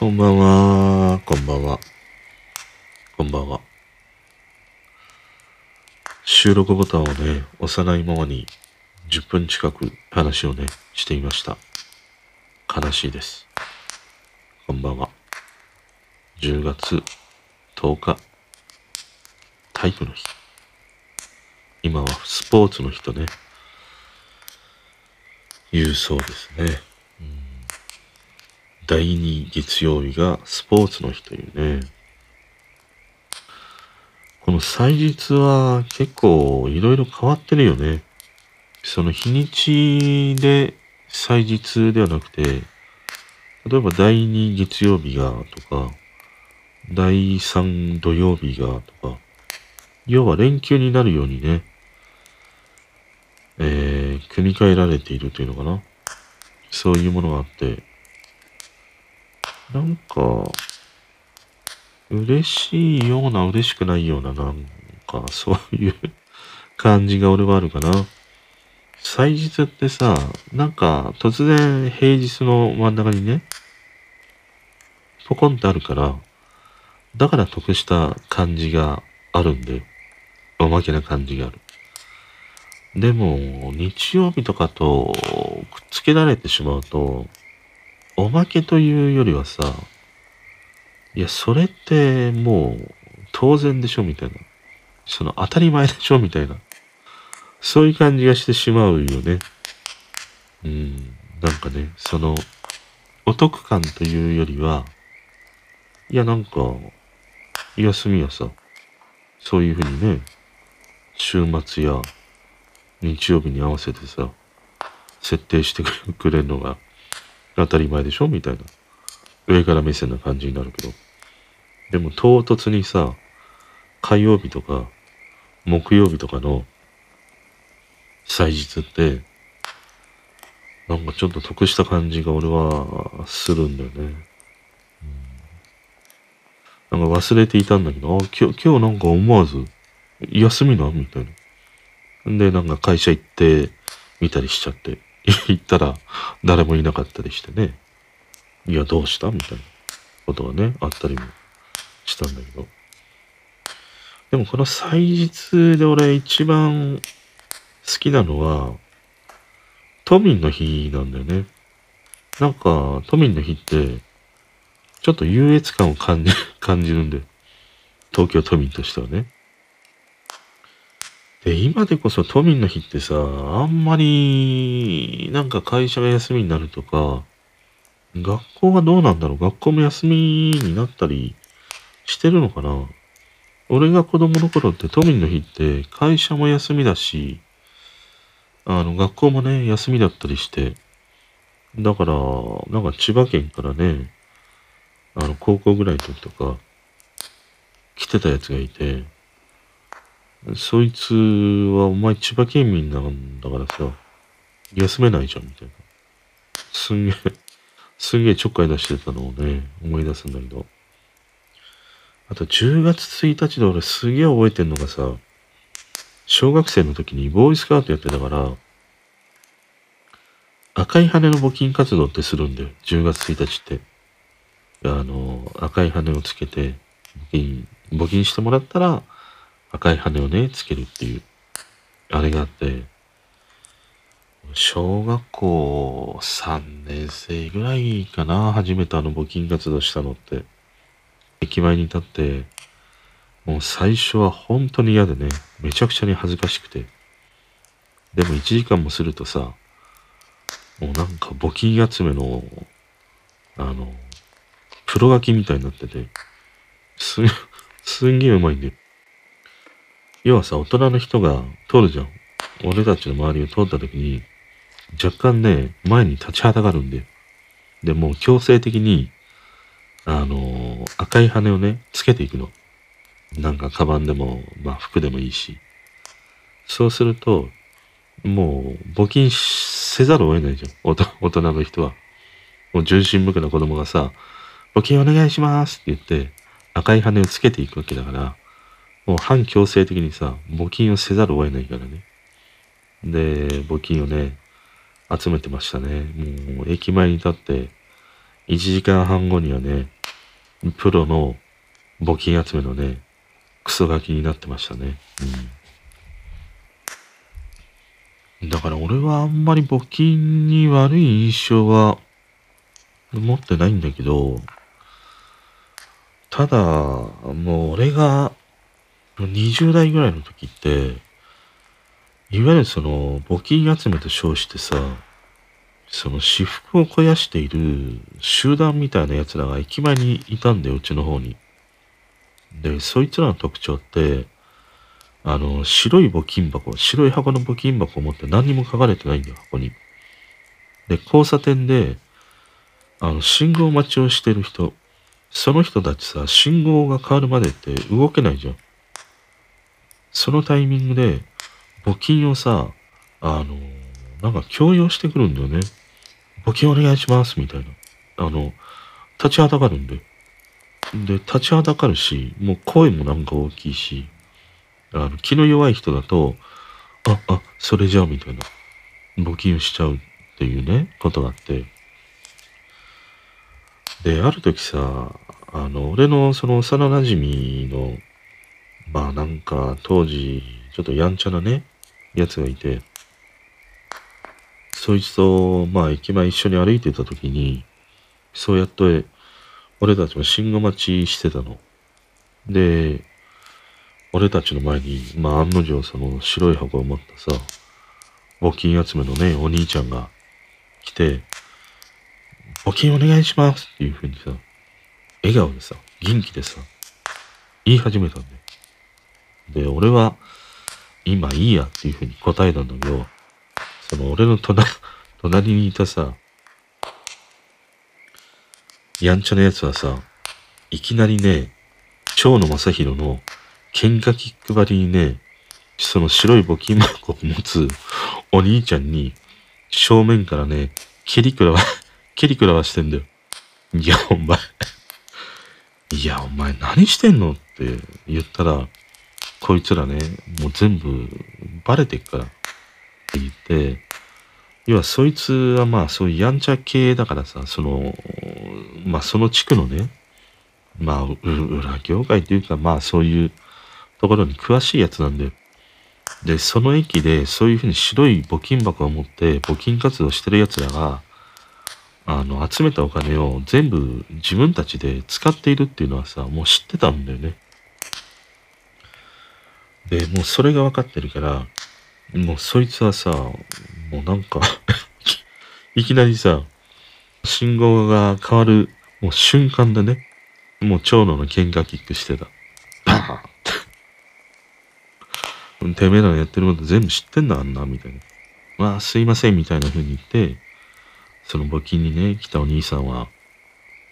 こんばんは、こんばんは。こんばんは。収録ボタンをね、押さないままに10分近く話をね、していました。悲しいです。こんばんは。10月10日、体育の日。今はスポーツの日とね、言うそうですね。第2月曜日がスポーツの日というね。この祭日は結構いろいろ変わってるよね。その日にちで祭日ではなくて、例えば第2月曜日がとか、第3土曜日がとか、要は連休になるようにね、えー、組み替えられているというのかな。そういうものがあって、なんか、嬉しいような嬉しくないような、なんか、そういう 感じが俺はあるかな。祭日ってさ、なんか突然平日の真ん中にね、ポコンってあるから、だから得した感じがあるんで、おまけな感じがある。でも、日曜日とかとくっつけられてしまうと、おまけというよりはさ、いや、それってもう当然でしょみたいな。その当たり前でしょみたいな。そういう感じがしてしまうよね。うん。なんかね、その、お得感というよりは、いや、なんか、休みはさ、そういうふうにね、週末や日曜日に合わせてさ、設定してくれるのが当たり前でしょ？みたいな。上から目線な感じになるけど。でも唐突にさ、火曜日とか木曜日とかの祭日って、なんかちょっと得した感じが俺はするんだよね。うん、なんか忘れていたんだけど、あ、今日、今日なんか思わず、休みなみたいな。んで、なんか会社行ってみたりしちゃって、行ったら誰もいなかったりしてね。いや、どうしたみたいなことがね、あったりもしたんだけど。でもこの祭日で俺一番好きなのは、都民の日なんだよね。なんか、都民の日って、ちょっと優越感を感じ、感じるんで。東京都民としてはね。で、今でこそ都民の日ってさ、あんまり、なんか会社が休みになるとか、学校はどうなんだろう学校も休みになったりしてるのかな。俺が子供の頃って都民の日って会社も休みだし、あの、学校もね、休みだったりして、だから、なんか千葉県からね、あの、高校ぐらいの時とか、来てたやつがいて、そいつはお前千葉県民なんだからさ、休めないじゃん、みたいな。すんげえ、すんげえちょっかい出してたのをね、思い出すんだけど。あと10月1日で俺すげえ覚えてんのがさ、小学生の時にボーイスカウトやってたから、赤い羽の募金活動ってするんだよ。10月1日って。あの、赤い羽をつけて、募金、募金してもらったら、赤い羽をね、つけるっていう、あれがあって、小学校3年生ぐらいかな、初めてあの募金活動したのって。駅前に立って、もう最初は本当に嫌でね、めちゃくちゃに恥ずかしくて。でも1時間もするとさ、もうなんか募金集めの、あの、プロ書きみたいになってて、す、すんげえうまいんだよ。要はさ、大人の人が通るじゃん。俺たちの周りを通った時に、若干ね、前に立ちはだかるんだよ。で、もう強制的に、あの赤い羽をね、つけていくの。なんか、カバンでも、まあ、服でもいいし。そうすると、もう、募金せざるを得ないじゃん。おと大人の人は。もう、純真無垢な子供がさ、募金お願いしますって言って、赤い羽をつけていくわけだから、もう反強制的にさ、募金をせざるを得ないからね。で、募金をね、集めてましたね。もう、駅前に立って、1時間半後にはね、プロの募金集めのね、クソガキになってましたね。うん。だから俺はあんまり募金に悪い印象は持ってないんだけど、ただ、もう俺が20代ぐらいの時って、いわゆるその募金集めと称してさ、その私服を肥やしている集団みたいな奴らが駅前にいたんだよ、うちの方に。で、そいつらの特徴って、あの、白い募金箱、白い箱の募金箱を持って何にも書かれてないんだよ、箱に。で、交差点で、あの、信号待ちをしてる人、その人たちさ、信号が変わるまでって動けないじゃん。そのタイミングで、募金をさ、あの、なんか強要してくるんだよね。募金お願いします、みたいな。あの、立ちはだかるんで。で、立ちはだかるし、もう声もなんか大きいし、あの、気の弱い人だと、あ、あ、それじゃあ、みたいな。募金しちゃうっていうね、ことがあって。で、ある時さ、あの、俺のその幼馴染の、まあなんか当時、ちょっとやんちゃなね、やつがいて、そいつと、まあ駅前一緒に歩いてた時に、そうやって、俺たちも信号待ちしてたの。で、俺たちの前に、まあ案の定その白い箱を持ったさ、募金集めのね、お兄ちゃんが来て、募金お願いしますっていう風にさ、笑顔でさ、元気でさ、言い始めたんだよ。で、俺は、今いいやっていう風に答えたんだけど、その俺の隣、隣にいたさ、やんちゃなやつはさ、いきなりね、蝶野正宏の喧嘩キック張りにね、その白い募金箱を持つお兄ちゃんに正面からね、蹴りくらわ 蹴りくらわしてんだよ。いや、お前いや、お前何してんのって言ったら、こいつらね、もう全部バレてっからって言って、要はそいつはまあそういうやんちゃ系だからさ、その、まあその地区のね、まあ裏業界というかまあそういうところに詳しいやつなんで、で、その駅でそういうふうに白い募金箱を持って募金活動してる奴らが、あの、集めたお金を全部自分たちで使っているっていうのはさ、もう知ってたんだよね。で、もうそれが分かってるから、もうそいつはさ、もうなんか いきなりさ、信号が変わる、もう瞬間でね、もう長野の喧嘩キックしてた。バーンって てめえらのやってること全部知ってんだ、あんな、みたいな。まあ、すいません、みたいな風に言って、その募金にね、来たお兄さんは、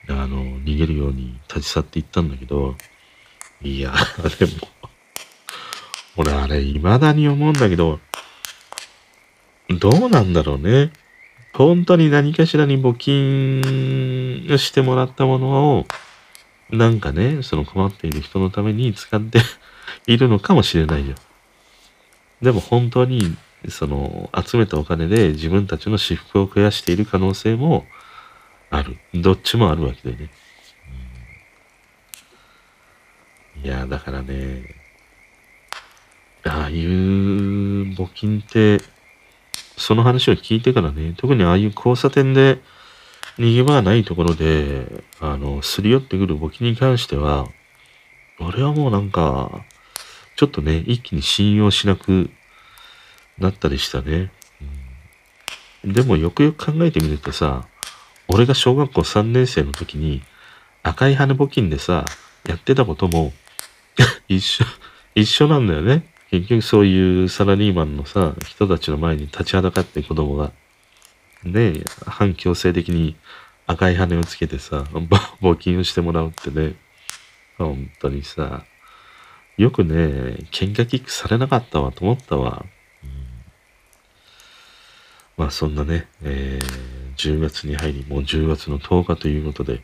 あの、逃げるように立ち去っていったんだけど、いや、でも、俺あれ、未だに思うんだけど、どうなんだろうね。本当に何かしらに募金してもらったものを、なんかね、その困っている人のために使って いるのかもしれないよ。でも本当にその集めたお金で自分たちの私服を増やしている可能性もある。どっちもあるわけでね。いや、だからね、ああいう募金って、その話を聞いてからね、特にああいう交差点で逃げ場がないところで、あの、すり寄ってくる募金に関しては、俺はもうなんか、ちょっとね、一気に信用しなくなったりしたね。うん、でもよくよく考えてみるとさ、俺が小学校3年生の時に赤い羽募金でさ、やってたことも 一緒、一緒なんだよね。結局そういうサラリーマンのさ、人たちの前に立ちはだかって子供が、ね、反強制的に赤い羽をつけてさ、募金をしてもらうってね、本当にさ、よくね、喧嘩キックされなかったわと思ったわ。うんまあそんなね、えー、10月に入り、もう10月の10日ということで、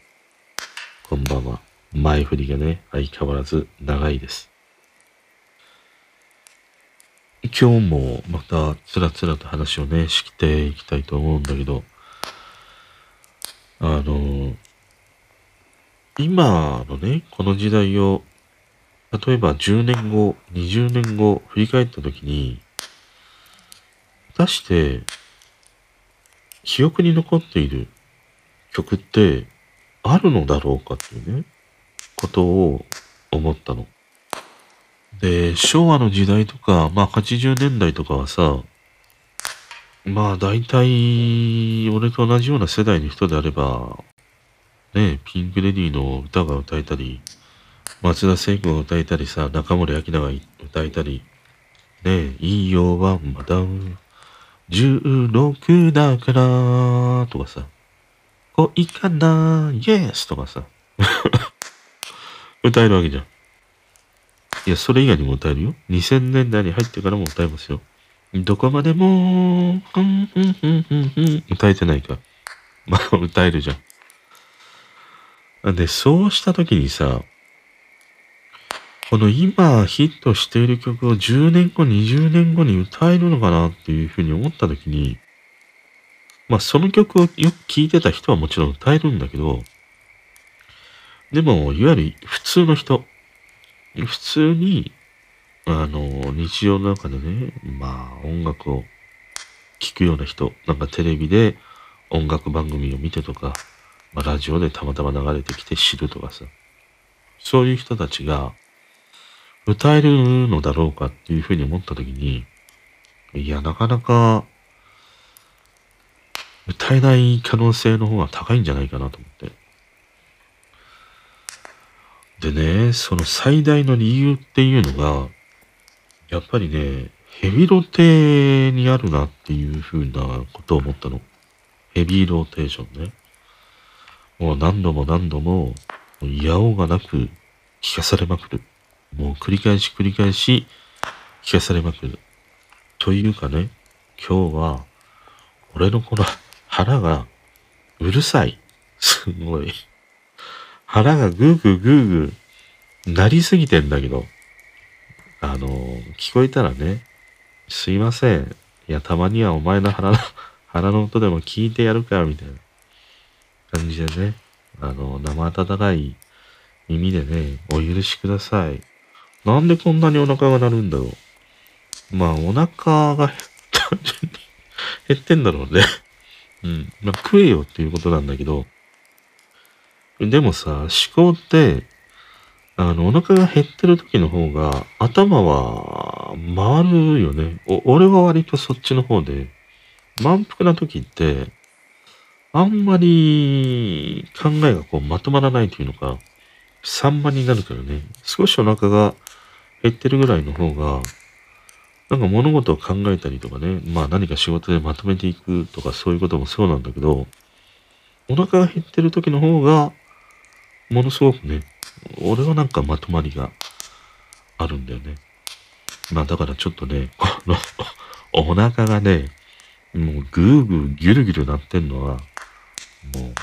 こんばんは。前振りがね、相変わらず長いです。今日もまたつらつらと話をね、していきたいと思うんだけど、あの、今のね、この時代を、例えば10年後、20年後、振り返った時に、果たして、記憶に残っている曲ってあるのだろうかっていうね、ことを思ったの。で、昭和の時代とか、まあ80年代とかはさ、まあ大体、俺と同じような世代の人であれば、ね、ピンク・レディーの歌が歌えたり、松田聖子が歌えたりさ、中森明菜が歌えたり、ね、いいよはまだ16だからとかさ、恋かなイエスとかさ、歌えるわけじゃん。いや、それ以外にも歌えるよ。2000年代に入ってからも歌えますよ。どこまでも、ふんふんふんふんふん、歌えてないか。まあ、歌えるじゃん。で、そうした時にさ、この今ヒットしている曲を10年後、20年後に歌えるのかなっていうふうに思った時に、まあその曲をよく聴いてた人はもちろん歌えるんだけど、でも、いわゆる普通の人、普通にあの、日常の中でね、まあ音楽を聴くような人、なんかテレビで音楽番組を見てとか、まあラジオでたまたま流れてきて知るとかさ、そういう人たちが歌えるのだろうかっていうふうに思った時に、いや、なかなか歌えない可能性の方が高いんじゃないかなと思って。でね、その最大の理由っていうのが、やっぱりね、ヘビロテにあるなっていう風なことを思ったの。ヘビーローテーションね。もう何度も何度も、やおがなく聞かされまくる。もう繰り返し繰り返し聞かされまくる。というかね、今日は、俺のこの腹がうるさい。すごい。腹がグーグーグーグーなりすぎてんだけど。あの、聞こえたらね、すいません。いや、たまにはお前の腹の、腹の音でも聞いてやるか、みたいな感じでね、あの、生温かい耳でね、お許しください。なんでこんなにお腹が鳴るんだろう。まあ、お腹が単純に減ってんだろうね。うん。まあ、食えよっていうことなんだけど、でもさ、思考って、あの、お腹が減ってる時の方が、頭は回るよね。お俺は割とそっちの方で、満腹な時って、あんまり考えがこうまとまらないというのか、散漫になるからね。少しお腹が減ってるぐらいの方が、なんか物事を考えたりとかね、まあ何か仕事でまとめていくとかそういうこともそうなんだけど、お腹が減ってる時の方が、ものすごくね、俺はなんかまとまりがあるんだよね。まあだからちょっとね、このお腹がね、もうぐーぐーギュルギュルなってんのは、もう本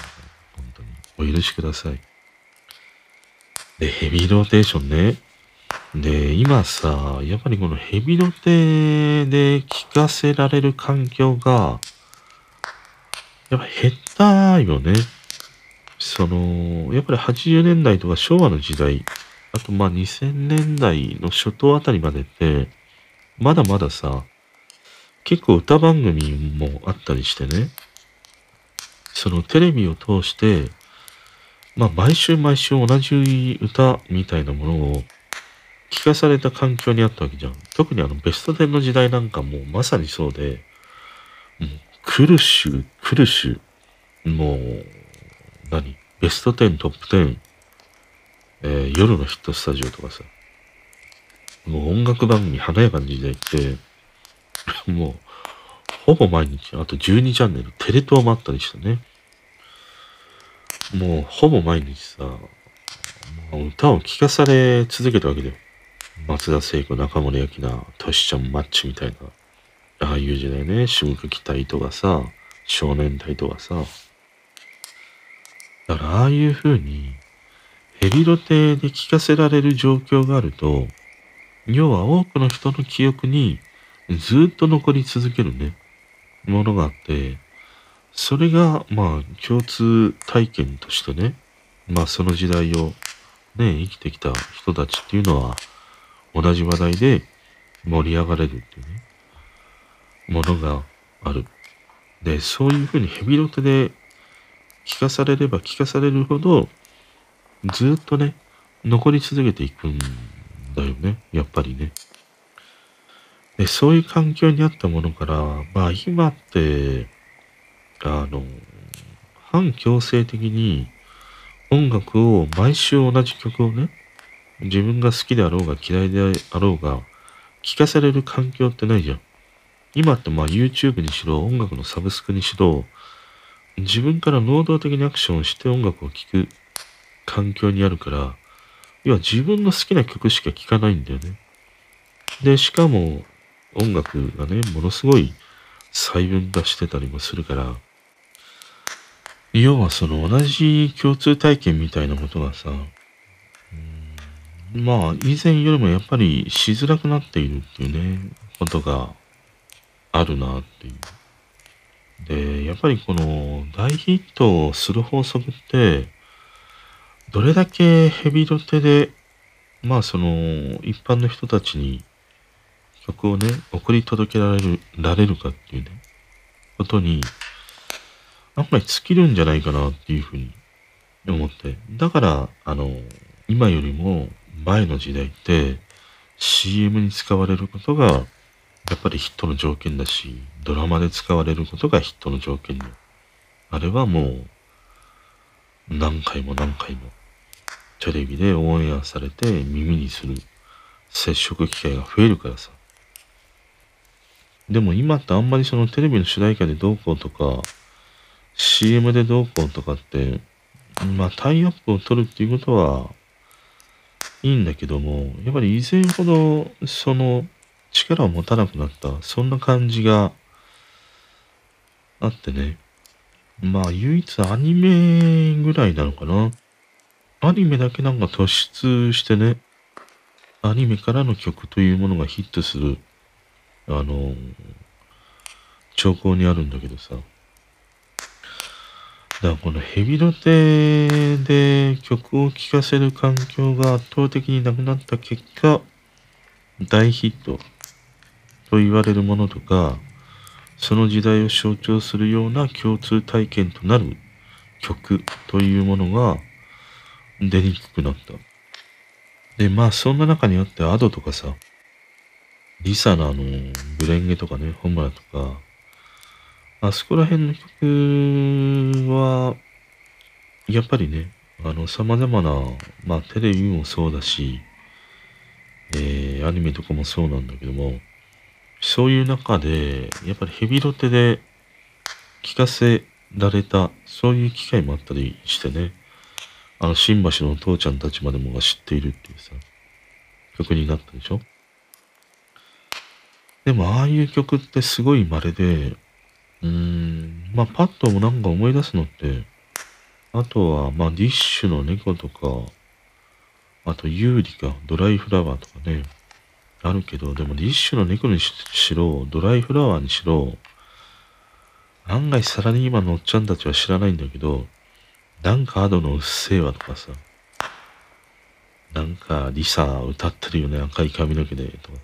当にお許しください。で、ヘビーローテーションね。で、今さ、やっぱりこのヘビロテで聞かせられる環境が、やっぱ減ったよね。その、やっぱり80年代とか昭和の時代、あとまあ2000年代の初頭あたりまでって、まだまださ、結構歌番組もあったりしてね、そのテレビを通して、まあ毎週毎週同じ歌みたいなものを聞かされた環境にあったわけじゃん。特にあのベスト10の時代なんかもうまさにそうで、もう苦しゅ、苦しゅ、もう何？ベスト10、トップ10、えー、夜のヒットスタジオとかさ、もう音楽番組華やかな時代って、もう、ほぼ毎日、あと12チャンネル、テレ東もあったりしてね。もう、ほぼ毎日さ、歌を聴かされ続けたわけだよ。松田聖子、中森明菜、トシちゃんマッチみたいな。ああいう時代ね、渋垣隊とかさ、少年隊とかさ、だからああいう風にヘビロテで聞かせられる状況があると、要は多くの人の記憶にずっと残り続けるね、ものがあって、それが、まあ、共通体験としてね、まあ、その時代をね、生きてきた人たちっていうのは、同じ話題で盛り上がれるっていうね、ものがある。で、そういうふうにヘビロテで聞かされれば聞かされるほど、ずっとね、残り続けていくんだよね。やっぱりね。で、そういう環境にあったものから、まあ今って、あの、反強制的に音楽を毎週同じ曲をね、自分が好きであろうが嫌いであろうが、聴かされる環境ってないじゃん。今ってまあ YouTube にしろ、音楽のサブスクにしろ、自分から能動的にアクションして音楽を聴く環境にあるから、要は自分の好きな曲しか聴かないんだよね。で、しかも音楽がね、ものすごい細分化してたりもするから、要はその同じ共通体験みたいなことがさ、まあ以前よりもやっぱりしづらくなっているっていうね、ことがあるなっていう。で、やっぱりこの大ヒットをする法則って、どれだけヘビロテで、まあその一般の人たちに曲をね、送り届けられる、られるかっていうね、ことに、案外尽きるんじゃないかなっていうふうに思って。だから、あの、今よりも前の時代って CM に使われることがやっぱりヒットの条件だし、ドラマで使われることがヒットの条件で。あれはもう、何回も何回も、テレビでオンエアされて耳にする接触機会が増えるからさ。でも今ってあんまりそのテレビの主題歌でどうこうとか、CM でどうこうとかって、まあタイアップを取るっていうことはいいんだけども、やっぱり以前ほどその力を持たなくなった、そんな感じがあってね。まあ唯一アニメぐらいなのかな。アニメだけなんか突出してね、アニメからの曲というものがヒットする、あの、兆候にあるんだけどさ。だからこのヘビロテで曲を聴かせる環境が圧倒的になくなった結果、大ヒットと言われるものとか、その時代を象徴するような共通体験となる曲というものが出にくくなった。で、まあそんな中にあってアドとかさ、リサのあの、ブレンゲとかね、ホムラとか、あそこら辺の曲は、やっぱりね、あの、様々な、まあテレビもそうだし、えー、アニメとかもそうなんだけども、そういう中で、やっぱりヘビロテで聞かせられた、そういう機会もあったりしてね、あの、新橋のお父ちゃんたちまでもが知っているっていうさ、曲になったでしょ？でも、ああいう曲ってすごい稀で、うーん、まあ、パッともなんか思い出すのって、あとは、まあ、ディッシュの猫とか、あと、ユーリか、ドライフラワーとかね、あるけど、でもリッシュの猫にしろ、ドライフラワーにしろ、案外サラリーマンのおっちゃんたちは知らないんだけど、なんかアドのうっせぇわとかさ、なんかリサ歌ってるよね、赤い髪の毛で、とかさ。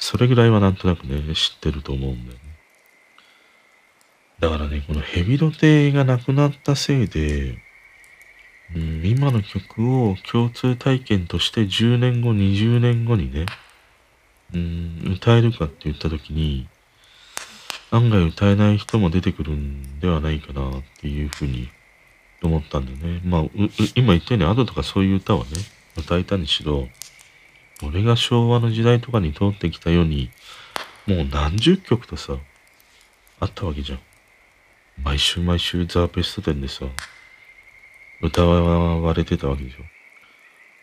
それぐらいはなんとなくね、知ってると思うんだよね。だからね、このヘビロテがなくなったせいで、うん、今の曲を共通体験として10年後、20年後にね、うん、歌えるかって言った時に、案外歌えない人も出てくるんではないかなっていうふうに思ったんだよね。まあ、今言ったようにアドとかそういう歌はね、歌えたにしろ、俺が昭和の時代とかに通ってきたように、もう何十曲とさ、あったわけじゃん。毎週毎週ザー・ベスト10でさ、歌われてたわけでしょ。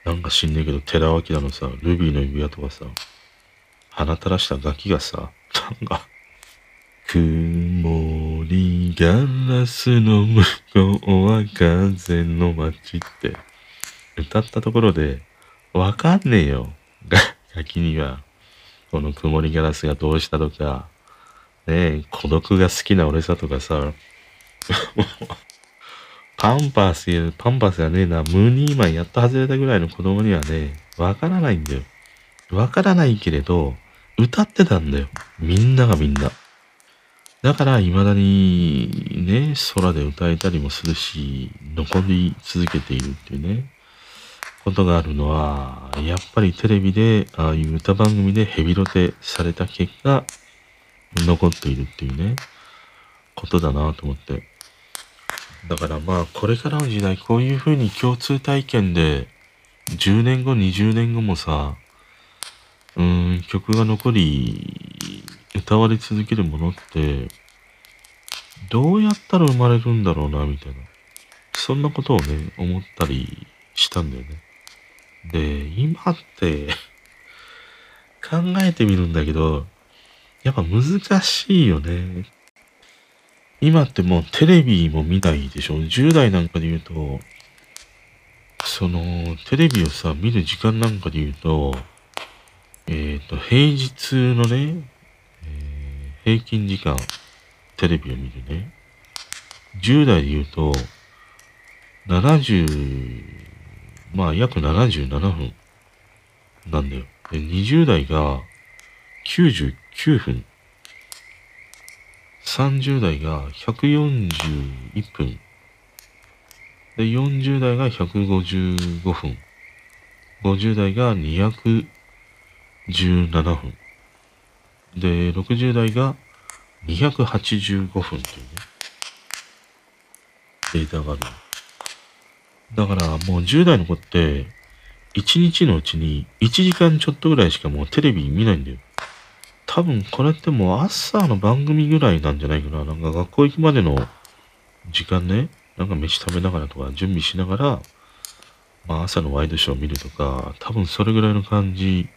なんか知んねえけど、寺脇のさ、ルビーの指輪とかさ、鼻垂らしたガキがさ、なんか、曇りガラスの向こうは風の街って歌ったところで、わかんねえよ。ガキには。この曇りガラスがどうしたとか、ねえ、孤独が好きな俺さとかさ、パンパスや、パンパスやねえな、ムニーマンやっと外れたぐらいの子供にはね、わからないんだよ。わからないけれど、歌ってたんだよ。みんながみんな。だから、未だにね、空で歌えたりもするし、残り続けているっていうね、ことがあるのは、やっぱりテレビで、ああいう歌番組でヘビロテされた結果、残っているっていうね、ことだなと思って。だからまあ、これからの時代、こういう風に共通体験で、10年後、20年後もさ、うん、曲が残り、歌われ続けるものって、どうやったら生まれるんだろうな、みたいな。そんなことをね、思ったりしたんだよね。で、今って考えてみるんだけど、やっぱ難しいよね。今ってもうテレビも見ないでしょ？10代なんかで言うと、その、テレビをさ、見る時間なんかで言うと、えっ、ー、と、平日のね、えー、平均時間、テレビを見るね。10代で言うと、70、まあ約77分なんだよ。で、20代が99分。30代が141分。で、40代が155分。50代が200 17分。で、60代が285分というね、データがある。だからもう10代の子って、1日のうちに1時間ちょっとぐらいしかもうテレビ見ないんだよ。多分これってもう朝の番組ぐらいなんじゃないかな。なんか学校行くまでの時間ね、なんか飯食べながらとか準備しながら、まあ朝のワイドショーを見るとか、多分それぐらいの感じ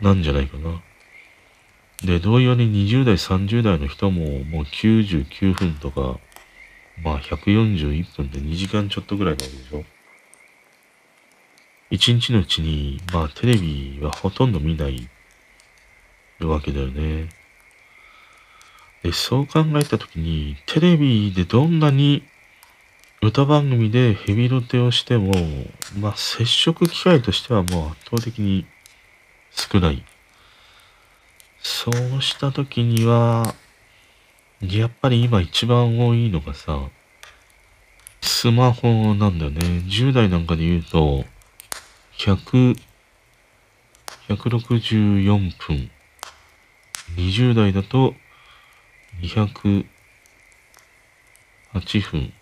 なんじゃないかな。で、同様に20代、30代の人ももう99分とか、まあ141分で2時間ちょっとぐらいなわけでしょ。1日のうちに、まあテレビはほとんど見ないわけだよね。で、そう考えたときに、テレビでどんなに歌番組でヘビロテをしても、まあ接触機会としてはもう圧倒的に少ない。そうしたときには、やっぱり今一番多いのがさ、スマホなんだよね。10代なんかで言うと、100、164分。20代だと208分。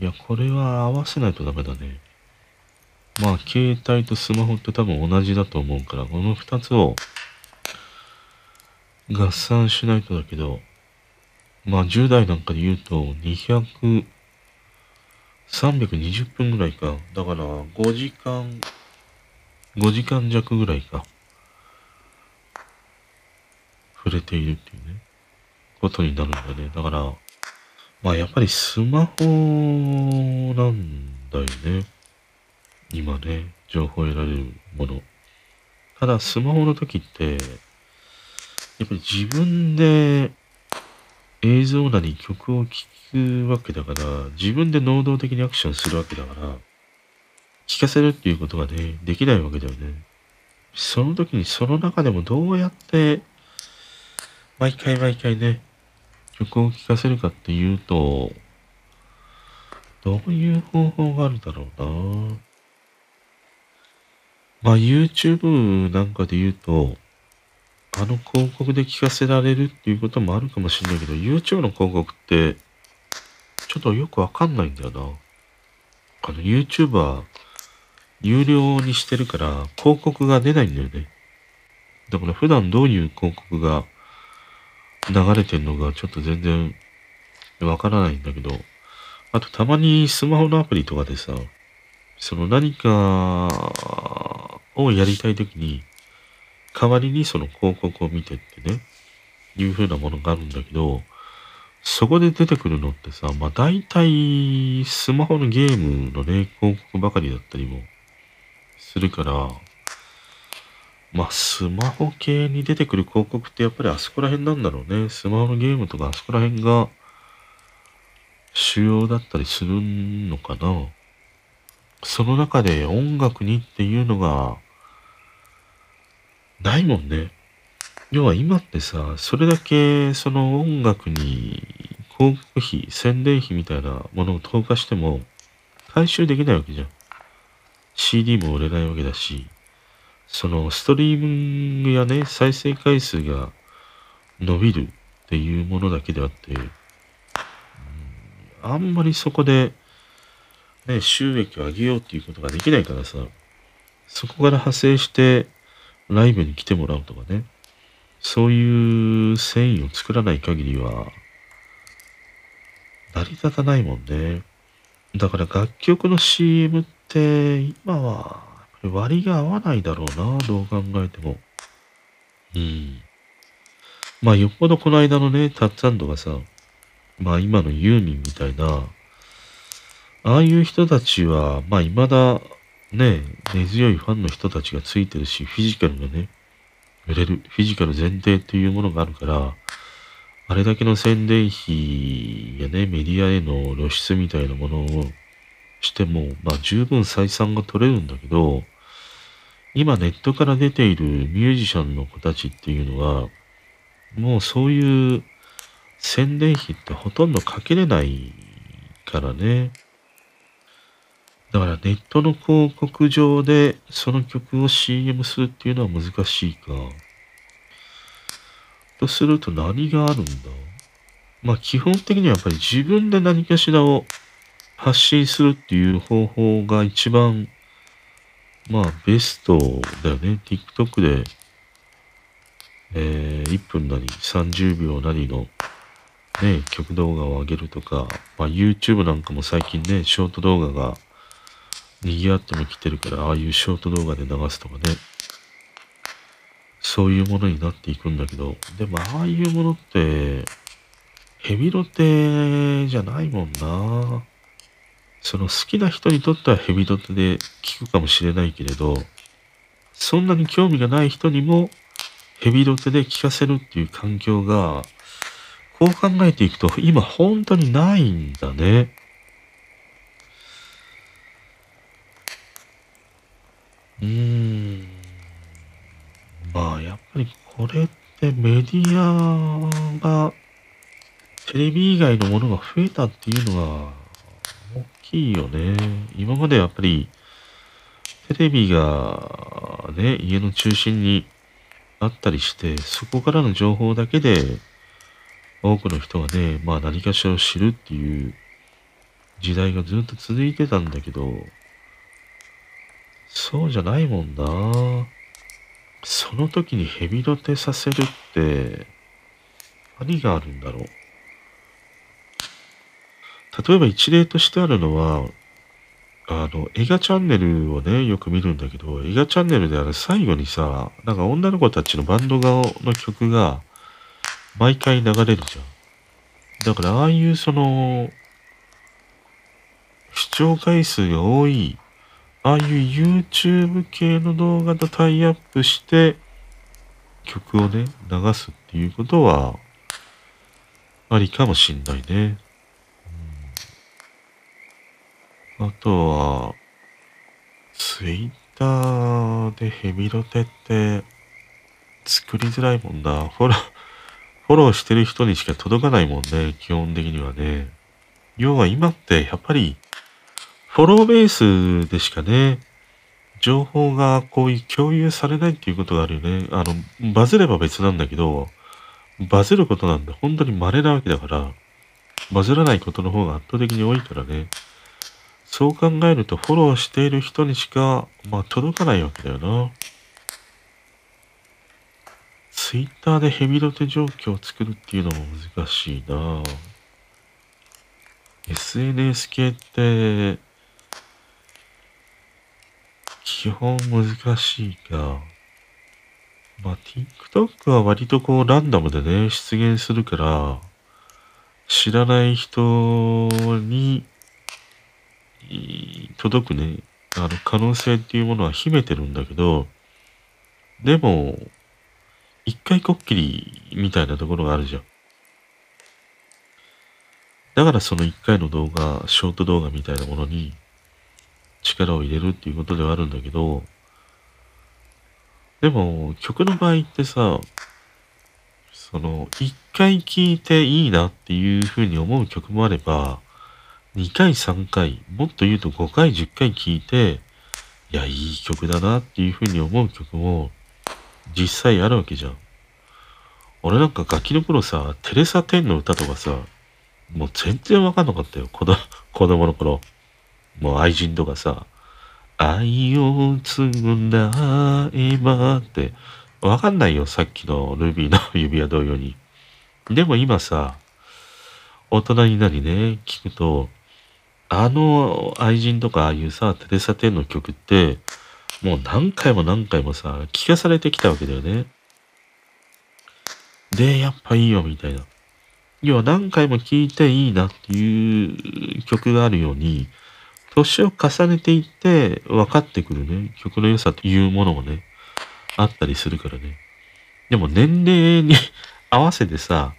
いや、これは合わせないとダメだね。まあ、携帯とスマホって多分同じだと思うから、この2つを合算しないとだけど、まあ、10代なんかで言うと、200、320分ぐらいか。だから、5時間、5時間弱ぐらいか。触れているっていうね、ことになるんだね。だから、まあやっぱりスマホなんだよね。今ね、情報を得られるもの。ただスマホの時って、やっぱり自分で映像なり曲を聴くわけだから、自分で能動的にアクションするわけだから、聞かせるっていうことがね、できないわけだよね。その時にその中でもどうやって毎回毎回ね、曲を聴かせるかっていうと、どういう方法があるだろうなまあ YouTube なんかで言うと、あの広告で聞かせられるっていうこともあるかもしれないけど、YouTube の広告って、ちょっとよくわかんないんだよな。あの YouTuber、有料にしてるから広告が出ないんだよね。だから普段どういう広告が流れてんのがちょっと全然わからないんだけど、あとたまにスマホのアプリとかでさ、その何かをやりたいときに、代わりにその広告を見てってね、いう風なものがあるんだけど、そこで出てくるのってさ、まあ大体スマホのゲームのね、広告ばかりだったりもするから、まあ、スマホ系に出てくる広告ってやっぱりあそこら辺なんだろうね。スマホのゲームとかあそこら辺が主要だったりするのかな。その中で音楽にっていうのが、ないもんね。要は今ってさ、それだけその音楽に広告費、宣伝費みたいなものを投下しても回収できないわけじゃん。CD も売れないわけだし、そのストリーミングやね、再生回数が伸びるっていうものだけであって、あんまりそこで、ね、収益を上げようっていうことができないからさ、そこから派生してライブに来てもらうとかね、そういう繊維を作らない限りは、成り立たないもんね。だから楽曲の CM って今は割が合わないだろうな、どう考えても。うん。まあよっぽどこの間のね、タッツアンドがさ、まあ今のユーミンみたいな、ああいう人たちは、まあ未だね、根強いファンの人たちがついてるし、フィジカルがね、売れる、フィジカル前提っていうものがあるから、あれだけの宣伝費やね、メディアへの露出みたいなものをしても、まあ十分採算が取れるんだけど、今ネットから出ているミュージシャンの子たちっていうのは、もうそういう宣伝費ってほとんどかけれないからね。だからネットの広告上でその曲を CM するっていうのは難しいか。とすると何があるんだ？まあ基本的にはやっぱり自分で何かしらを発信するっていう方法が一番まあベストだよね。TikTok でえー、1分なり30秒なりのね、曲動画を上げるとか、まあ、YouTube なんかも最近ね、ショート動画が賑わっても来てるから、ああいうショート動画で流すとかね、そういうものになっていくんだけど、でもああいうものって、ヘビロテじゃないもんな。その好きな人にとってはヘビロテで聞くかもしれないけれど、そんなに興味がない人にもヘビロテで聞かせるっていう環境が、こう考えていくと、今本当にないんだね。うーん。まあ、やっぱりこれってメディアが、テレビ以外のものが増えたっていうのが大きいよね。今までやっぱり、テレビがね、家の中心にあったりして、そこからの情報だけで、多くの人がね、まあ何かしらを知るっていう時代がずっと続いてたんだけど、そうじゃないもんな。その時にヘビロテさせるって、何があるんだろう。例えば一例としてあるのは、あの、映画チャンネルをね、よく見るんだけど、映画チャンネルであれ最後にさ、なんか女の子たちのバンド側の曲が毎回流れるじゃん。だからああいうその、視聴回数が多い、ああいう YouTube 系の動画とタイアップして曲をね、流すっていうことはありかもしんないね。うんあとは、ツイッターでヘビロテって作りづらいもんな。フォロー、フォローしてる人にしか届かないもんね。基本的にはね。要は今ってやっぱりフォローベースでしかね、情報がこういう共有されないっていうことがあるよね。あの、バズれば別なんだけど、バズることなんて本当に稀なわけだから、バズらないことの方が圧倒的に多いからね。そう考えるとフォローしている人にしか、まあ、届かないわけだよな。ツイッターでヘビロテ状況を作るっていうのも難しいな SNS 系って、基本難しいが、まあ、TikTok は割とこうランダムでね、出現するから、知らない人に届くね、あの、可能性っていうものは秘めてるんだけど、でも、一回こっきりみたいなところがあるじゃん。だからその1回の動画、ショート動画みたいなものに力を入れるっていうことではあるんだけど、でも曲の場合ってさ、その、1回聴いていいなっていうふうに思う曲もあれば、2回、3回、もっと言うと5回、10回聴いて、いや、いい曲だなっていうふうに思う曲も実際あるわけじゃん。俺なんかガキの頃さ、テレサ・テンの歌とかさ、もう全然わかんなかったよ。子供の頃。もう愛人とかさ、愛を償えばって、わかんないよ。さっきのルビーの 指輪同様に。でも今さ、大人になりね、聞くと、あの愛人とかああいうさ、テレサ・テンの曲って、もう何回も何回もさ、聞かされてきたわけだよね。で、やっぱいいよ、みたいな。要は何回も聴いていいなっていう曲があるように、年を重ねていって分かってくるね、曲の良さというものもね、あったりするからね。でも年齢に 合わせてさ、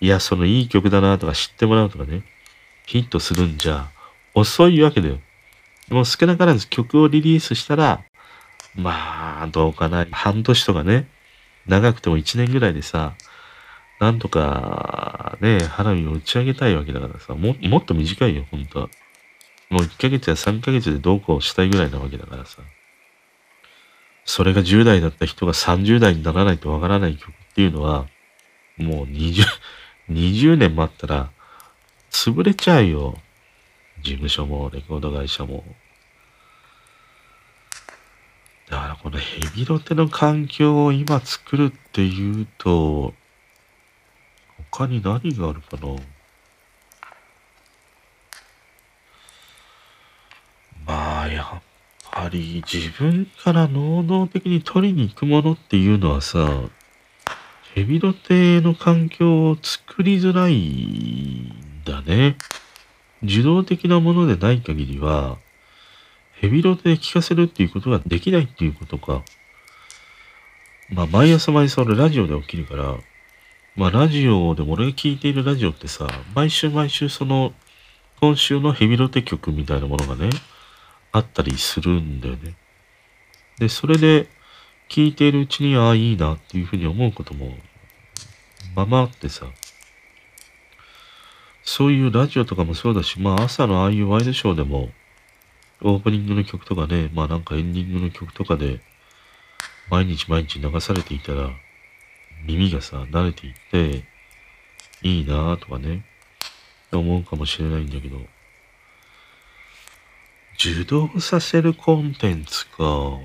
いや、そのいい曲だなとか知ってもらうとかね、ヒットするんじゃ遅いわけだよ。もう少なからず曲をリリースしたら、まあ、どうかな。半年とかね、長くても1年ぐらいでさ、なんとか、ね、花火を打ち上げたいわけだからさ、も、もっと短いよ、本当は。もう1ヶ月や3ヶ月でどうこうしたいぐらいなわけだからさ。それが10代だった人が30代にならないとわからない曲っていうのは、もう20、20年待ったら、潰れちゃうよ。事務所も、レコード会社も。だからこのヘビロテの環境を今作るっていうと、他に何があるかな？まあ、やっぱり自分から能動的に取りに行くものっていうのはさ、ヘビロテの環境を作りづらいんだね。受動的なものでない限りは、ヘビロテで聞かせるっていうことができないっていうことか。まあ、毎朝毎朝俺ラジオで起きるから、まあ、ラジオでも俺が聞いているラジオってさ、毎週毎週その、今週のヘビロテ曲みたいなものがね、あったりするんだよね。で、それで聞いているうちに、ああ、いいなっていうふうに思うことも、ままあってさ、そういうラジオとかもそうだし、まあ朝のああいうワイドショーでも、オープニングの曲とかね、まあなんかエンディングの曲とかで、毎日毎日流されていたら、耳がさ、慣れていって、いいなぁとかね、思うかもしれないんだけど、受動させるコンテンツか。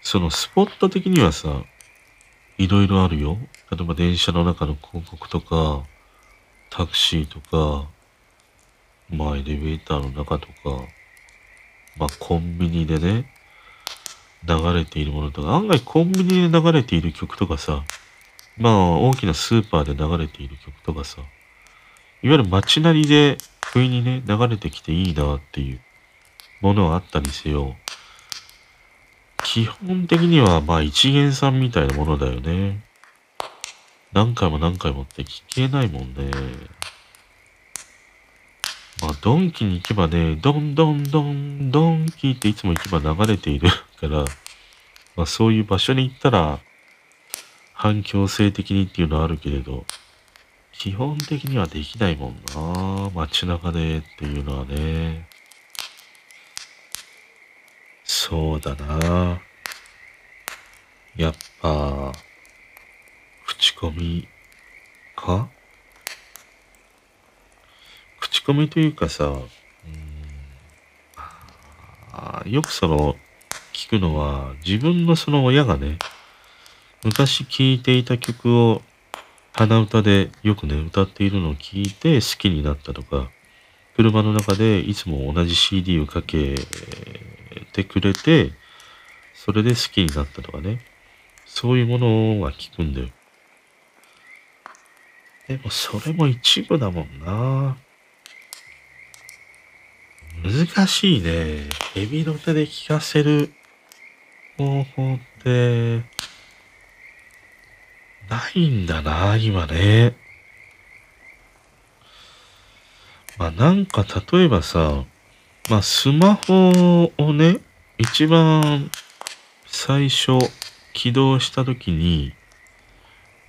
そのスポット的にはさ、いろいろあるよ。例えば電車の中の広告とか、タクシーとか、まあエレベーターの中とか、まあコンビニでね、流れているものとか、案外コンビニで流れている曲とかさ、まあ大きなスーパーで流れている曲とかさ、いわゆる街なりで不意にね、流れてきていいなっていうものはあったりせよ。基本的にはまあ一元さんみたいなものだよね。何回も何回もって聞けないもんね。まあ、ドンキに行けばね、ドンドンドンドンキっていつも行けば流れている から、まあそういう場所に行ったら、反強制的にっていうのはあるけれど、基本的にはできないもんな。街中でっていうのはね。そうだな。やっぱ、口コミか？口コミというかさ、うんよくその、聞くのは、自分のその親がね、昔聴いていた曲を鼻歌でよくね、歌っているのを聞いて好きになったとか、車の中でいつも同じ CD をかけてくれて、それで好きになったとかね。そういうものは聞くんだよ。でもそれも一部だもんな。難しいね。ヘビロテで聞かせる方法って、ないんだな、今ね。まあなんか例えばさ、まあスマホをね、一番最初起動した時に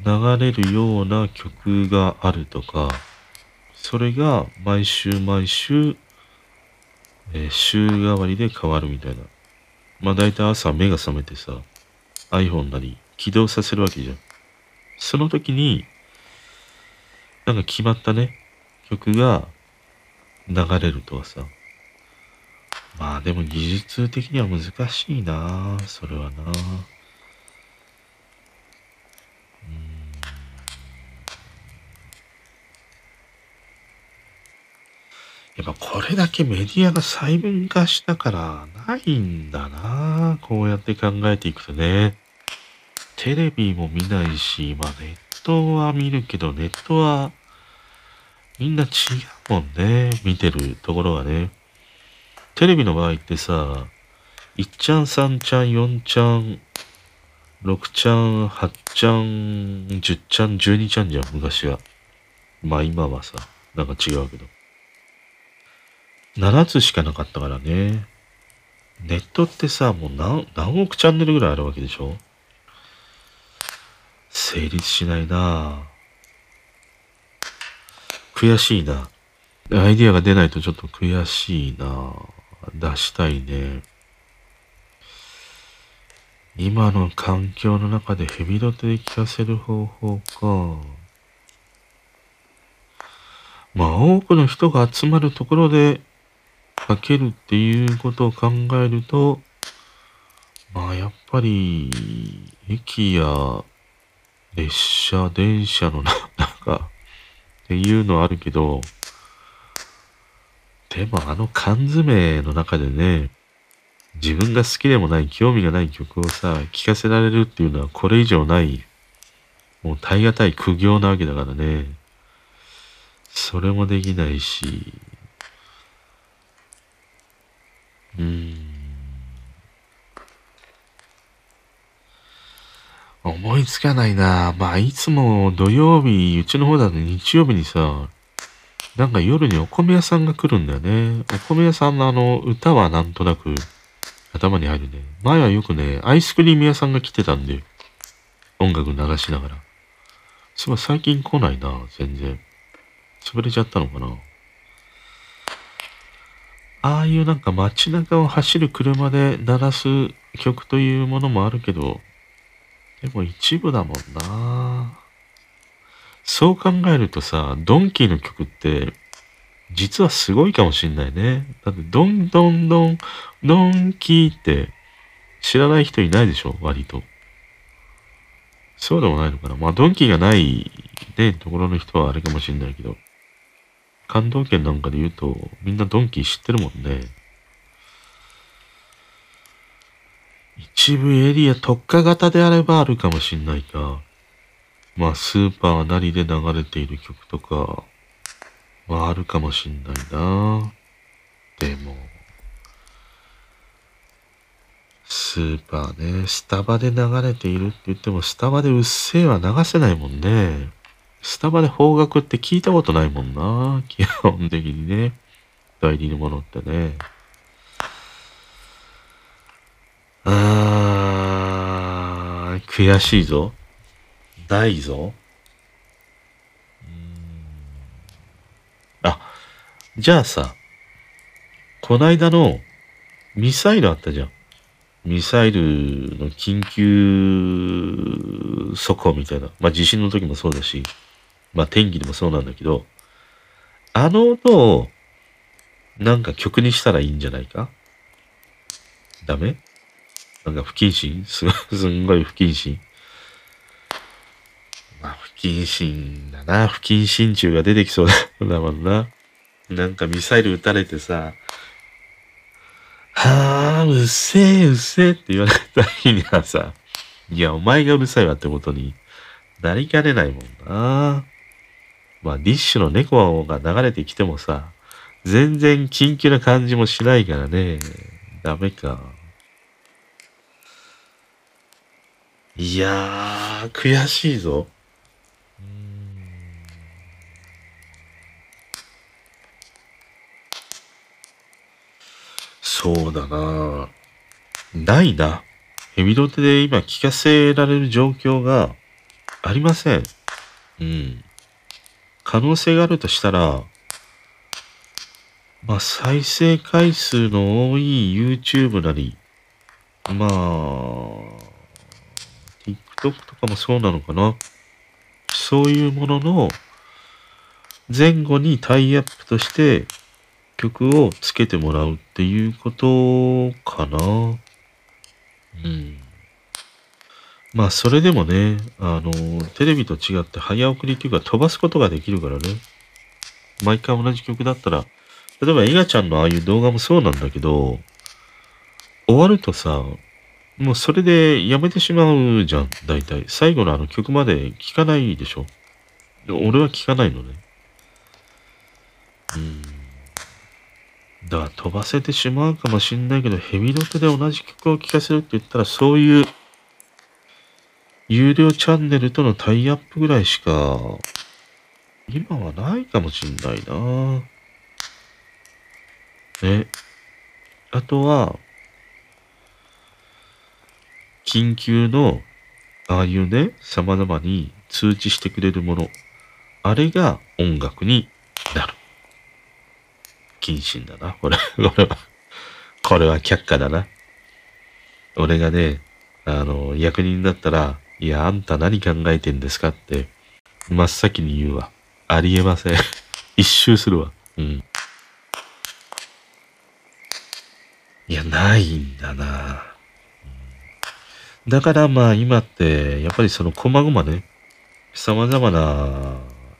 流れるような曲があるとか、それが毎週毎週、えー週替わりで変わるみたいな。まあ大体朝目が覚めてさ、iPhone なり起動させるわけじゃん。その時に、なんか決まったね、曲が流れるとはさ。まあでも技術的には難しいなそれはなやっぱこれだけメディアが細分化したからないんだなこうやって考えていくとね。テレビも見ないし、まあネットは見るけど、ネットはみんな違うもんね。見てるところがね。テレビの場合ってさ、1ちゃん、3ちゃん、4ちゃん、6ちゃん、8ちゃん、10ちゃん、12ちゃんじゃん、昔は。まあ今はさ、なんか違うけど。7つしかなかったからね。ネットってさ、もう何何億チャンネルぐらいあるわけでしょ？成立しないな悔しいな。アイディアが出ないとちょっと悔しいな出したいね。今の環境の中でヘビロテで聞かせる方法か。まあ多くの人が集まるところでかけるっていうことを考えると、まあやっぱり、駅や列車、電車の中 っていうのはあるけど、でもあの缶詰の中でね、自分が好きでもない、興味がない曲をさ、聴かせられるっていうのはこれ以上ない、もう耐え難い苦行なわけだからね。それもできないし、うん。思いつかないなまあ、いつも土曜日、うちの方だと日曜日にさ、なんか夜にお米屋さんが来るんだよね。お米屋さんのあの歌はなんとなく頭に入るね。前はよくね、アイスクリーム屋さんが来てたんで、音楽流しながら。すごい最近来ないな、全然。潰れちゃったのかな。ああいうなんか街中を走る車で鳴らす曲というものもあるけど、でも一部だもんな。そう考えるとさ、ドンキーの曲って、実はすごいかもしんないね。だって、ドンドンドン、ドンキーって知らない人いないでしょ？割と。そうでもないのかなまあ、ドンキーがないね、ところの人はあれかもしんないけど。関東圏なんかで言うと、みんなドンキー知ってるもんね。一部エリア特化型であればあるかもしんないか。まあ、スーパーなりで流れている曲とか、はあるかもしんないな。でも、スーパーね、スタバで流れているって言っても、スタバでうっせぇは流せないもんね。スタバで方角って聞いたことないもんな。基本的にね。代理のものってね。あー、悔しいぞ。ないぞ。あ、じゃあさ、こないだのミサイルあったじゃん。ミサイルの緊急速報みたいな。まあ地震の時もそうだし、まあ天気でもそうなんだけど、あの音をなんか曲にしたらいいんじゃないか？ダメ？なんか不謹慎？す、すんごい不謹慎。まあ不謹慎だな。不謹慎中が出てきそうだだもんな。なんかミサイル撃たれてさ、はあ、うっせえ、うっせえって言われた日にはさ、いや、お前がうるさいわってことになりかねないもんな。まあ、ディッシュの猫が流れてきてもさ、全然緊急な感じもしないからね。ダメか。いやー、悔しいぞ。そうだなないな。ヘビロテで今聞かせられる状況がありません。うん。可能性があるとしたら、まあ、再生回数の多い YouTube なり、まあ、TikTok とかもそうなのかな？そういうものの前後にタイアップとして曲をつけてもらうっていうことかな。うん。まあ、それでもね、あの、テレビと違って早送りっていうか飛ばすことができるからね。毎回同じ曲だったら、例えば、エガちゃんのああいう動画もそうなんだけど、終わるとさ、もうそれでやめてしまうじゃん、大体。最後のあの曲まで聴かないでしょ。俺は聴かないのね。うん。だから飛ばせてしまうかもしんないけど、ヘビロテで同じ曲を聴かせるって言ったら、そういう有料チャンネルとのタイアップぐらいしか、今はないかもしんないなね。あとは、緊急の、ああいうね、様々に通知してくれるもの。あれが音楽になる。謹慎だな。これ、これは、これは却下だな。俺がね、あの、役人だったら、いや、あんた何考えてんですかって、真っ先に言うわ。ありえません。一周するわ。うん。いや、ないんだな。だからまあ今って、やっぱりその細々ね、様々な、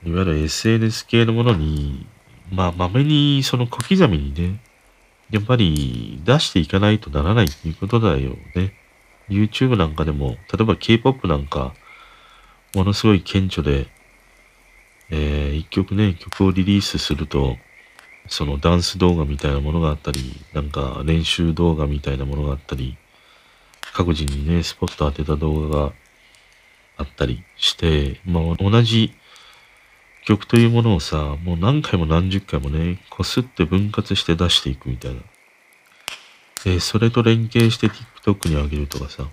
いわゆる SNS 系のものに、まあまめにその小刻みにね、やっぱり出していかないとならないっていうことだよね。YouTube なんかでも、例えば K-POP なんか、ものすごい顕著で、えー、一曲ね、曲をリリースすると、そのダンス動画みたいなものがあったり、なんか練習動画みたいなものがあったり、各自にね、スポット当てた動画があったりして、まあ同じ曲というものをさ、もう何回も何十回もね、こすって分割して出していくみたいな。で、それと連携して TikTok に上げるとかさ、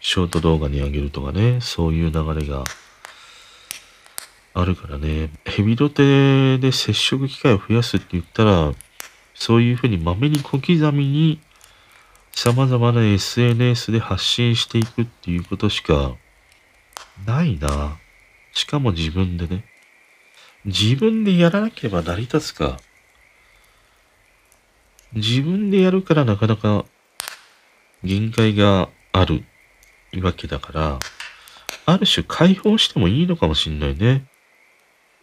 ショート動画に上げるとかね、そういう流れがあるからね、ヘビロテで接触機会を増やすって言ったら、そういうふうにまめに小刻みに様々な SNS で発信していくっていうことしかないな。しかも自分でね。自分でやらなければ成り立つか。自分でやるからなかなか限界があるわけだから、ある種解放してもいいのかもしんないね。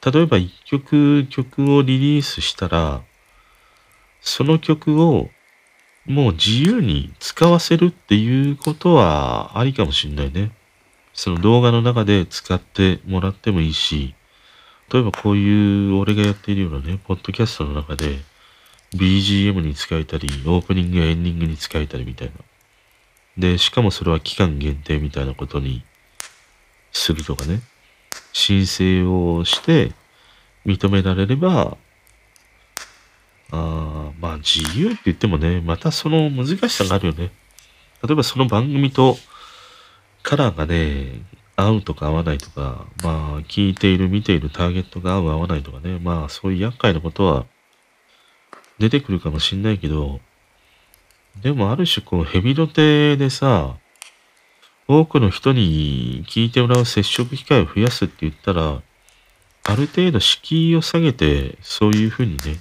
例えば一曲曲をリリースしたら、その曲をもう自由に使わせるっていうことはありかもしんないね。その動画の中で使ってもらってもいいし、例えばこういう俺がやっているようなね、ポッドキャストの中で、BGM に使えたり、オープニングやエンディングに使えたりみたいな。で、しかもそれは期間限定みたいなことにするとかね。申請をして認められれば、あまあ自由って言ってもね、またその難しさがあるよね。例えばその番組とカラーがね、合うとか合わないとか、まあ聞いている見ているターゲットが合う合わないとかね、まあそういう厄介なことは出てくるかもしんないけど、でもある種こうヘビロテでさ、多くの人に聞いてもらう接触機会を増やすって言ったら、ある程度敷居を下げて、そういうふうにね、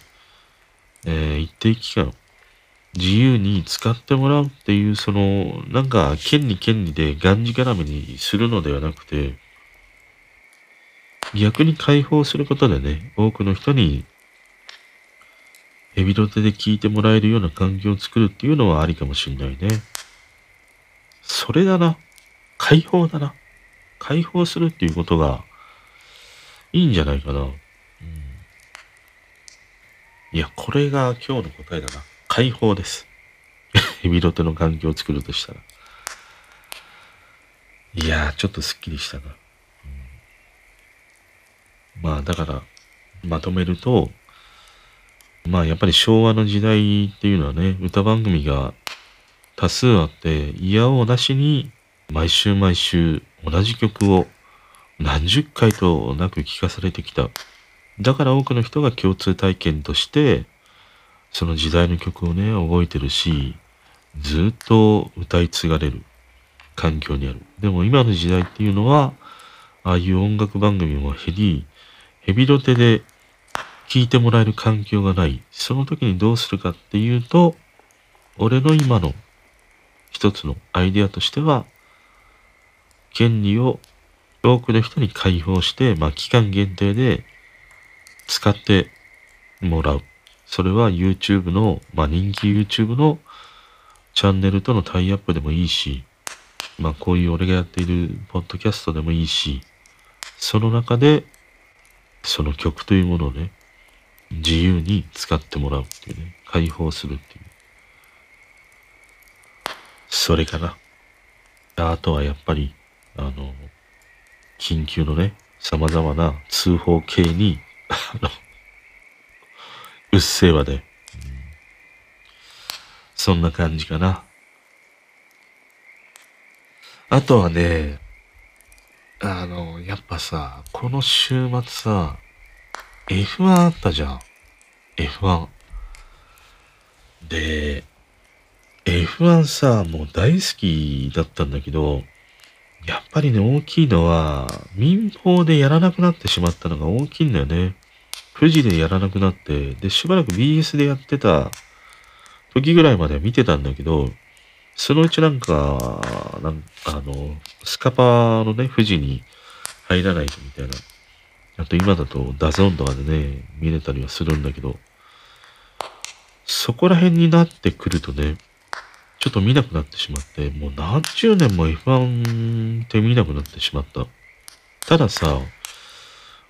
えー、一定期間、自由に使ってもらうっていう、その、なんか、権利権利でがんじがらめにするのではなくて、逆に解放することでね、多くの人にエビロテで聞いてもらえるような環境を作るっていうのはありかもしんないね。それだな。解放だな。解放するっていうことがいいんじゃないかな。いや、これが今日の答えだな。解放です。エビロテの環境を作るとしたら。いや、ちょっとスッキリしたな。うん、まあ、だから、まとめると、まあやっぱり昭和の時代っていうのはね、歌番組が多数あって、嫌をなしに毎週毎週同じ曲を何十回となく聴かされてきた。だから多くの人が共通体験として、その時代の曲をね、覚えてるし、ずっと歌い継がれる環境にある。でも今の時代っていうのは、ああいう音楽番組も減り、ヘビロテで聴いてもらえる環境がない。その時にどうするかっていうと、俺の今の一つのアイデアとしては、権利を多くの人に開放して、まあ期間限定で使ってもらう。それは YouTube の、まあ人気 YouTube のチャンネルとのタイアップでもいいし、まあこういう俺がやっているポッドキャストでもいいし、その中でその曲というものをね、自由に使ってもらうっていうね、解放するっていう。それかな。あとはやっぱり、あの、緊急のね、様々な通報系に、うっせぇわで、そんな感じかな。あとはね、あの、やっぱさ、この週末さ、F1 あったじゃん。F1。で、F1 さ、もう大好きだったんだけど、やっぱりね、大きいのは、民放でやらなくなってしまったのが大きいんだよね。フジでやらなくなって、で、しばらく BS でやってた時ぐらいまでは見てたんだけど、そのうちなんか、なんあの、スカパーのね、フジに入らないとみたいな。あと今だと DAZN とかでね、見れたりはするんだけど、そこら辺になってくるとね、ちょっと見なくなってしまって、もう何十年も F1 って見なくなってしまった。たださ、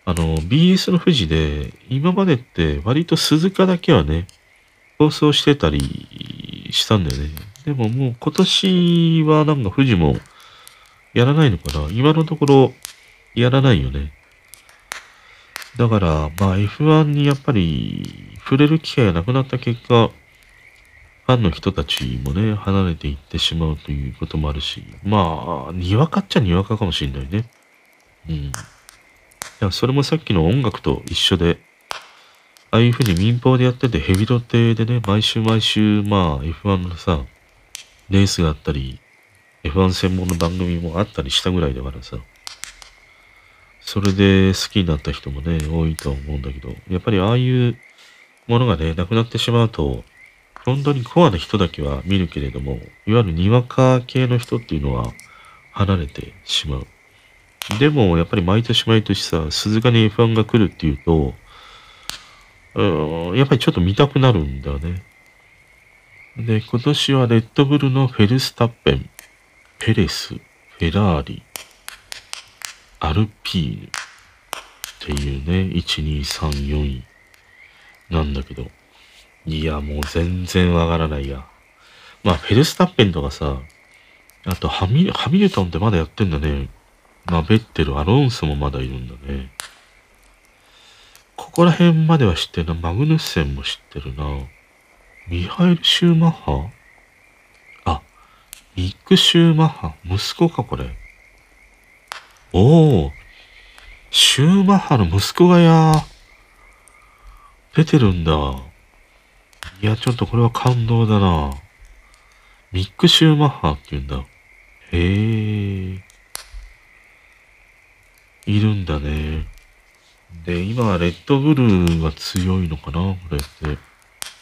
あの、BS の富士で、今までって割と鈴鹿だけはね、放送してたりしたんだよね。でももう今年はなんか富士もやらないのかな今のところやらないよね。だから、まあ F1 にやっぱり触れる機会がなくなった結果、ファンの人たちもね、離れていってしまうということもあるし、まあ、にわかっちゃにわかかもしれないね。うん。いや、それもさっきの音楽と一緒で、ああいう風に民放でやっててヘビロテでね、毎週毎週、まあ F1 のさ、レースがあったり、F1 専門の番組もあったりしたぐらいだからさ、それで好きになった人もね、多いとは思うんだけど、やっぱりああいうものがね、なくなってしまうと、本当にコアな人だけは見るけれども、いわゆるにわか系の人っていうのは離れてしまう。でも、やっぱり毎年毎年さ、鈴鹿に F1 が来るっていうと、うん、やっぱりちょっと見たくなるんだよね。で、今年はレッドブルのフェルスタッペン、ペレス、フェラーリ、アルピーヌっていうね、1、2、3、4位なんだけど、いや、もう全然わからないや。まあ、フェルスタッペンとかさ、あとハミ、ハミルトンってまだやってんだね。まあ、ベッテル、アロンソもまだいるんだね。ここら辺までは知ってるな。マグヌッセンも知ってるな。ミハエル・シューマッハ？あ、ミック・シューマッハ。息子か、これ。おお。シューマッハの息子がや、出てるんだ。いや、ちょっとこれは感動だな。ミック・シューマッハって言うんだ。へえ。いるんだね。で、今はレッドブルが強いのかな？これって。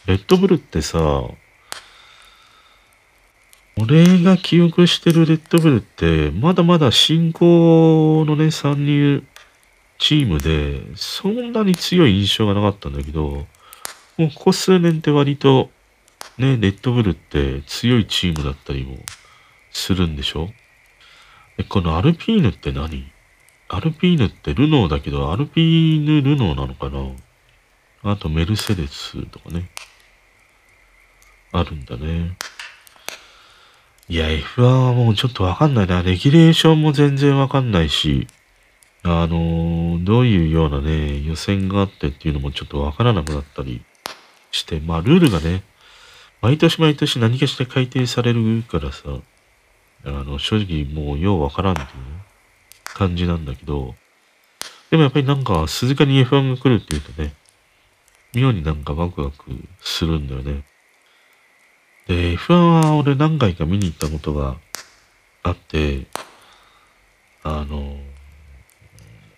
レッドブルってさ、俺が記憶してるレッドブルって、まだまだ新興のね、参入チームで、そんなに強い印象がなかったんだけど、もうここ数年って割と、ね、レッドブルって強いチームだったりもするんでしょ？え、このアルピーヌって何？アルピーヌってルノーだけど、アルピーヌルノーなのかな？あとメルセデスとかね。あるんだね。いや、F1 はもうちょっとわかんないな。レギュレーションも全然わかんないし、あのー、どういうようなね、予選があってっていうのもちょっとわからなくなったりして、まあルールがね、毎年毎年何かしら改定されるからさ、あの、正直もうようわからんっていう感じなんだけど、でもやっぱりなんか鈴鹿に F1 が来るっていうとね、妙になんかワクワクするんだよね。で、F1 は俺何回か見に行ったことがあって、あの、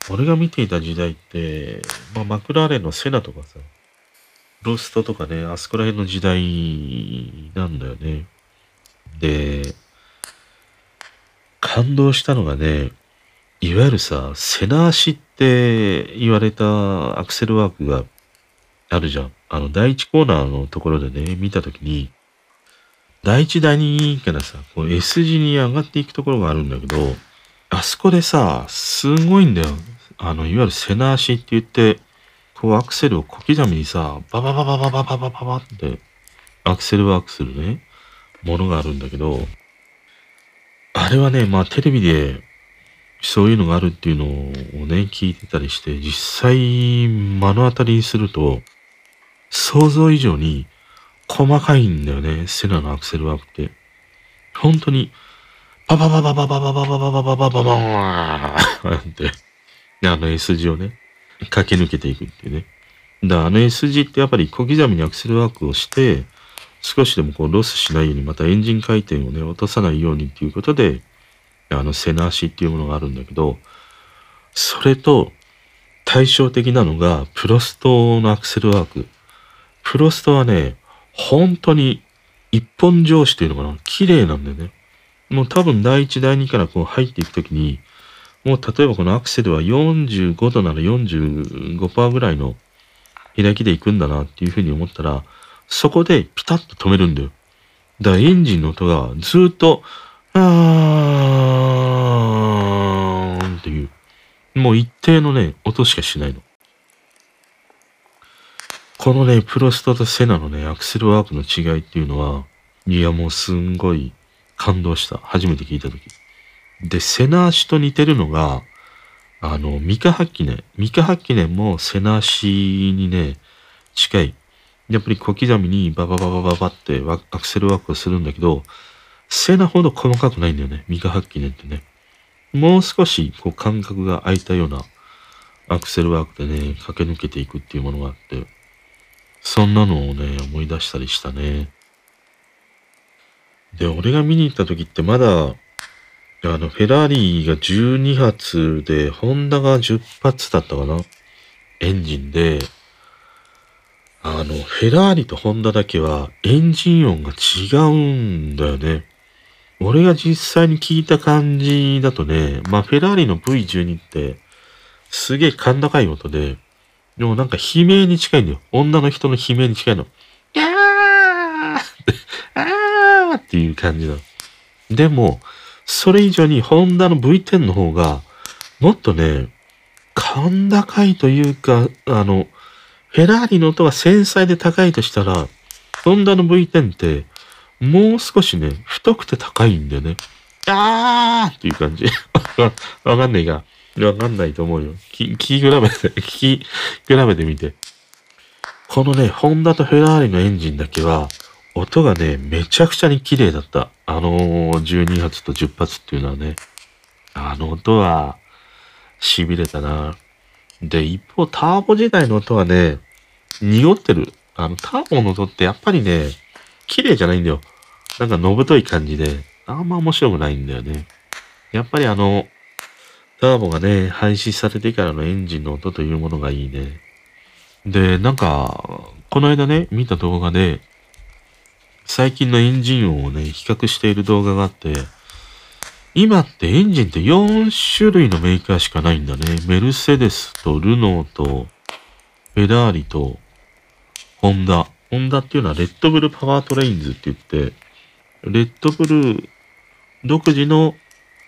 俺が見ていた時代って、まあ、マクラーレンのセナとかさ、ロストとかね、あそこら辺の時代なんだよね。で、感動したのがね、いわゆるさ、セナ足って言われたアクセルワークがあるじゃん。あの、第一コーナーのところでね、見たときに、第一、第二からさ、こう S 字に上がっていくところがあるんだけど、あそこでさ、すごいんだよ。あの、いわゆる背な足って言って、こうアクセルを小刻みにさ、ババババババババババって、アクセルワークするね、ものがあるんだけど、あれはね、まあテレビでそういうのがあるっていうのをね、聞いてたりして、実際目の当たりにすると、想像以上に細かいんだよね、セナのアクセルワークって。本当に、パパパパパパパパパパパパパパパーって、あの S 字をね、駆け抜けていくっていうね。だあの S 字ってやっぱり小刻みにアクセルワークをして、少しでもこうロスしないように、またエンジン回転をね、落とさないようにっていうことで、あの背な足っていうものがあるんだけど、それと対照的なのがプロストのアクセルワーク。プロストはね、本当に一本上司というのかな、綺麗なんだよね。もう多分第一、第二からこう入っていくときに、もう例えばこのアクセルは45度なら45%ぐらいの開きで行くんだなっていうふうに思ったら、そこでピタッと止めるんだよ。だからエンジンの音がずっと、あーんっていう、もう一定のね、音しかしないの。このね、プロストとセナのね、アクセルワークの違いっていうのは、いやもうすんごい感動した。初めて聞いたとき。で、セナ足と似てるのが、あの、ミカハッキネ。ミカハッキネもセナ足にね、近い。やっぱり小刻みにババババババってアクセルワークをするんだけど、セナほど細かくないんだよね。ミカハッキネってね。もう少しこう間隔が空いたようなアクセルワークでね、駆け抜けていくっていうものがあって、そんなのをね、思い出したりしたね。で、俺が見に行った時ってまだ、あの、フェラーリが12発で、ホンダが10発だったかな？エンジンで、あの、フェラーリとホンダだけはエンジン音が違うんだよね。俺が実際に聞いた感じだとね、まあ、フェラーリの V12 って、すげえ甲高い音で、でもなんか悲鳴に近いんだよ。女の人の悲鳴に近いの。ギャーあーっていう感じなの。でも、それ以上にホンダの V10 の方が、もっとね、甲高いというか、あの、フェラーリの音が繊細で高いとしたら、ホンダの V10 って、もう少しね、太くて高いんだよね。あーっていう感じ。わかんないが、わかんないと思うよ。聞き比べて、聞き比べてみて。このね、ホンダとフェラーリのエンジンだけは、音がね、めちゃくちゃに綺麗だった。あのー、12発と10発っていうのはね。あの音は、痺れたな。で、一方、ターボ時代の音はね、濁ってる。あの、ターボの音ってやっぱりね、綺麗じゃないんだよ。なんかのぶとい感じで、あんま面白くないんだよね。やっぱりあの、ターボがね、廃止されてからのエンジンの音というものがいいね。で、なんか、この間ね、見た動画で、最近のエンジン音をね、比較している動画があって、今ってエンジンって4種類のメーカーしかないんだね。メルセデスとルノーとフェラーリとホンダ。ホンダっていうのは Red Bull Powertrains って言って、レッドブル独自の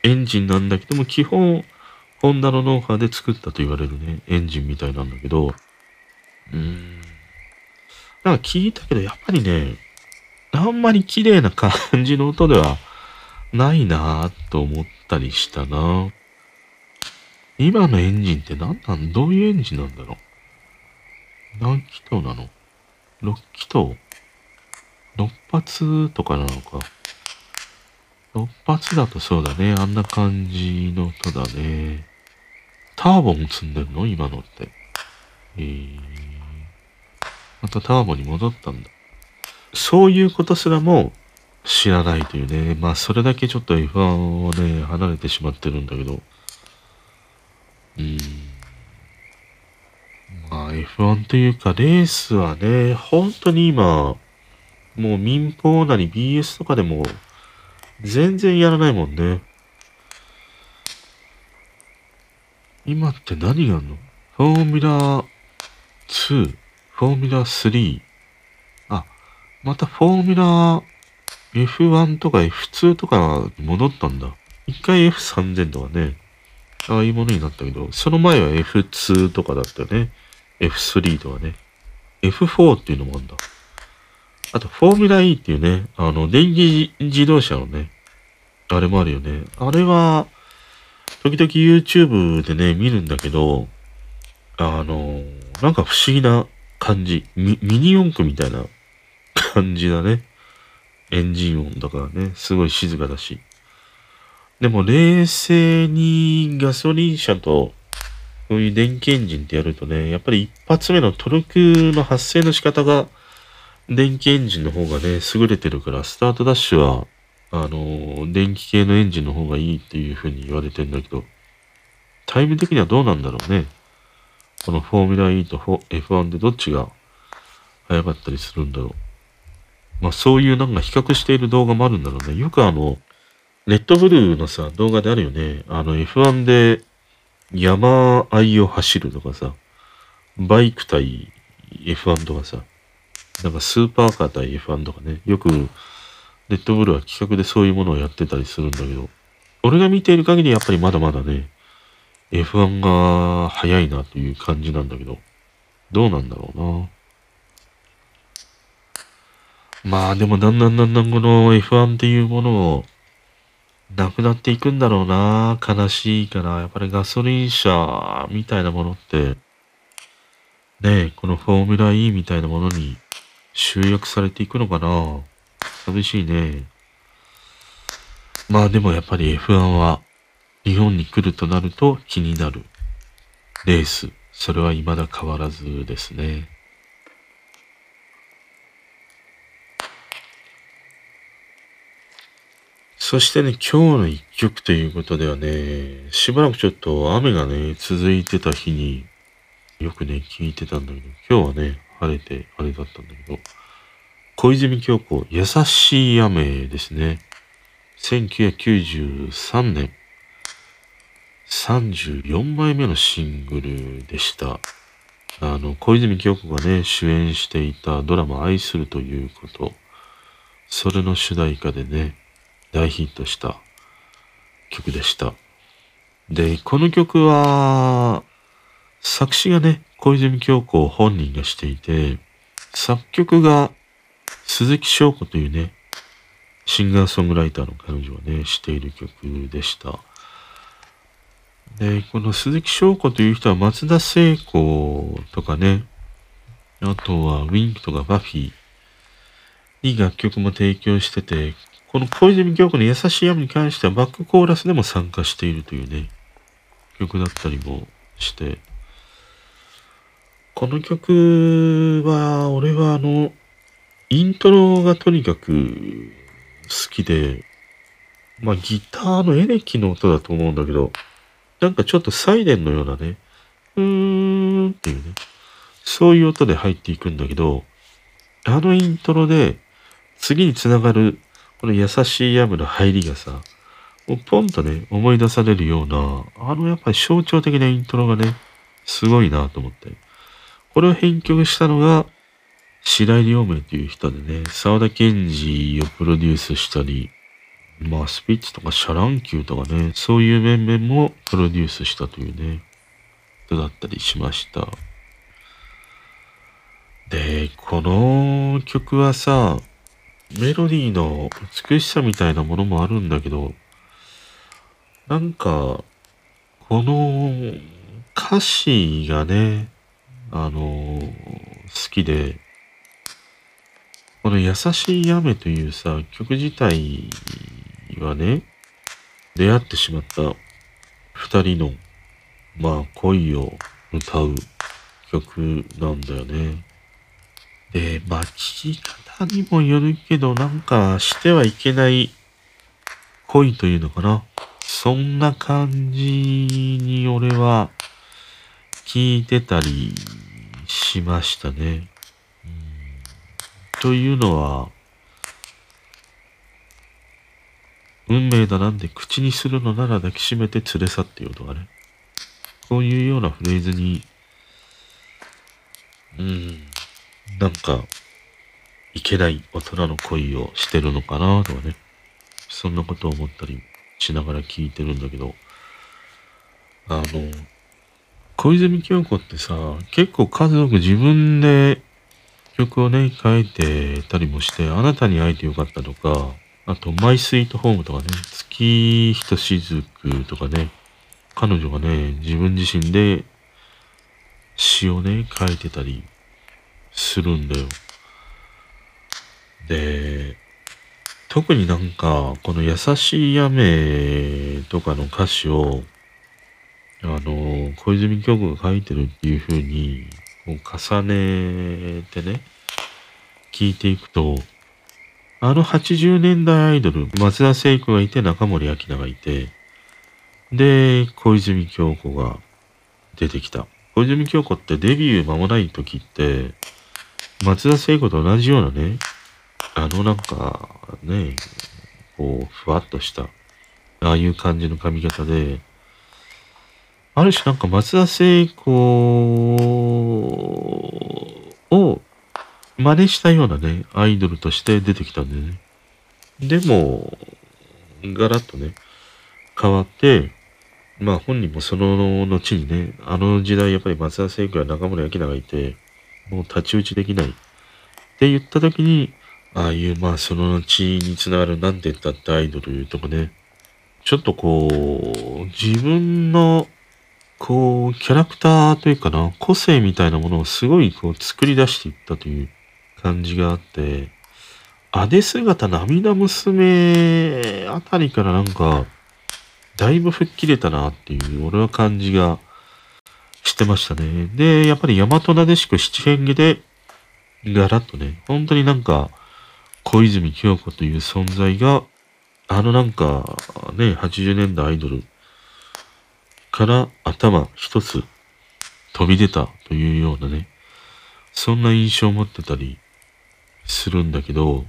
エンジンなんだけども、基本、ホンダのノウハウで作ったと言われるね、エンジンみたいなんだけど、うーん。なんか聞いたけど、やっぱりね、あんまり綺麗な感じの音ではないなぁと思ったりしたな今のエンジンって何なん？どういうエンジンなんだろう？何気筒なの？6気筒 ?6 発とかなのか？6発だとそうだね。あんな感じの音だね。ターボも積んでんの？今のって。えー、またターボに戻ったんだ。そういうことすらも知らないというね。まあ、それだけちょっと F1 をね、離れてしまってるんだけど。うん。まあ、F1 というか、レースはね、本当に今、もう民放なり BS とかでも、全然やらないもんね。今って何があるの？フォーミュラー2、フォーミュラー3。またフォーミュラー F1 とか F2 とかに戻ったんだ。一回 F3000 とかね、ああいうものになったけど、その前は F2 とかだったよね。F3 とかね。F4 っていうのもあるんだ。あと、フォーミュラ E っていうね、あの、電気自動車のね、あれもあるよね。あれは、時々 YouTube でね、見るんだけど、あの、なんか不思議な感じ。ミミニ四駆みたいな感じだね。エンジン音だからね、すごい静かだし。でも冷静にガソリン車とこういう電気エンジンってやるとね、やっぱり一発目のトルクの発生の仕方が電気エンジンの方がね、優れてるから、スタートダッシュは、あの、電気系のエンジンの方がいいっていう風に言われてんだけど、タイム的にはどうなんだろうね。このフォーミュラ E と F1 でどっちが速かったりするんだろう。まあそういうなんか比較している動画もあるんだろうね。よくあの、レッドブルーのさ、動画であるよね。あの F1 で山あいを走るとかさ、バイク対 F1 とかさ、なんかスーパーカー対 F1 とかね、よくレッドブルーは企画でそういうものをやってたりするんだけど、俺が見ている限りやっぱりまだまだね、F1 が速いなという感じなんだけど、どうなんだろうな。まあでもだんだんだんだんこの F1 っていうものをなくなっていくんだろうな。悲しいから、やっぱりガソリン車みたいなものって、ねこのフォーミュラ E みたいなものに集約されていくのかな。寂しいね。まあでもやっぱり F1 は日本に来るとなると気になるレース。それは未だ変わらずですね。そしてね、今日の一曲ということではね、しばらくちょっと雨がね、続いてた日によくね、聞いてたんだけど、今日はね、晴れて、あれだったんだけど、小泉京子、優しい雨ですね。1993年、34枚目のシングルでした。あの、小泉京子がね、主演していたドラマ愛するということ、それの主題歌でね、大ヒットした曲でした。で、この曲は、作詞がね、小泉京子本人がしていて、作曲が鈴木翔子というね、シンガーソングライターの彼女がね、している曲でした。で、この鈴木翔子という人は松田聖子とかね、あとはウィンクとかバフィーに楽曲も提供してて、この小泉京子の優しい雨に関してはバックコーラスでも参加しているというね、曲だったりもして、この曲は、俺はあの、イントロがとにかく好きで、まあギターのエレキの音だと思うんだけど、なんかちょっとサイレンのようなね、うーんっていうね、そういう音で入っていくんだけど、あのイントロで次につながるこの優しいヤムの入りがさ、もうポンとね、思い出されるような、あのやっぱり象徴的なイントロがね、すごいなと思って。これを編曲したのが、白井良明という人でね、沢田研二をプロデュースしたり、まあスピッツとかシャ乱Q とかね、そういう面々もプロデュースしたというね、人だったりしました。で、この曲はさ、メロディーの美しさみたいなものもあるんだけど、なんか、この歌詞がね、あの、好きで、この優しい雨というさ、曲自体はね、出会ってしまった二人の、まあ恋を歌う曲なんだよね。で、まあ聴き方にもよるけど、なんかしてはいけない恋というのかな。そんな感じに俺は聞いてたりしましたね。というのは、運命だなんて口にするのなら抱きしめて連れ去ってよとかね。こういうようなフレーズに、うん、なんか、いけない大人の恋をしてるのかなとかね。そんなことを思ったりしながら聞いてるんだけど、あの、小泉京子ってさ、結構数多く自分で曲をね、書いてたりもして、あなたに会えてよかったとか、あと、マイスイートホームとかね、月ひとしずくとかね、彼女がね、自分自身で詩をね、書いてたりするんだよ。で、特になんか、この優しい雨とかの歌詞を、あの、小泉京子が書いてるっていう風に、こう重ねてね、聞いていくと、あの80年代アイドル、松田聖子がいて、中森明菜がいて、で、小泉京子が出てきた。小泉京子ってデビュー間もない時って、松田聖子と同じようなね、あのなんか、ね、こう、ふわっとした、ああいう感じの髪型で、ある種なんか松田聖子を真似したようなね、アイドルとして出てきたんだよね。でも、ガラッとね、変わって、まあ本人もその後にね、あの時代やっぱり松田聖子や中森明菜がいて、もう太刀打ちできない。って言った時に、ああいうまあその後につながるなんて言ったってアイドルとかね、ちょっとこう、自分のこう、キャラクターというかな、個性みたいなものをすごいこう作り出していったという感じがあって、アデ姿涙娘あたりからなんか、だいぶ吹っ切れたなっていう俺は感じがしてましたね。で、やっぱり大和なでしく七変化で、ガラッとね、本当になんか、小泉京子という存在が、あのなんか、ね、80年代アイドルから頭一つ飛び出たというようなね、そんな印象を持ってたりするんだけど、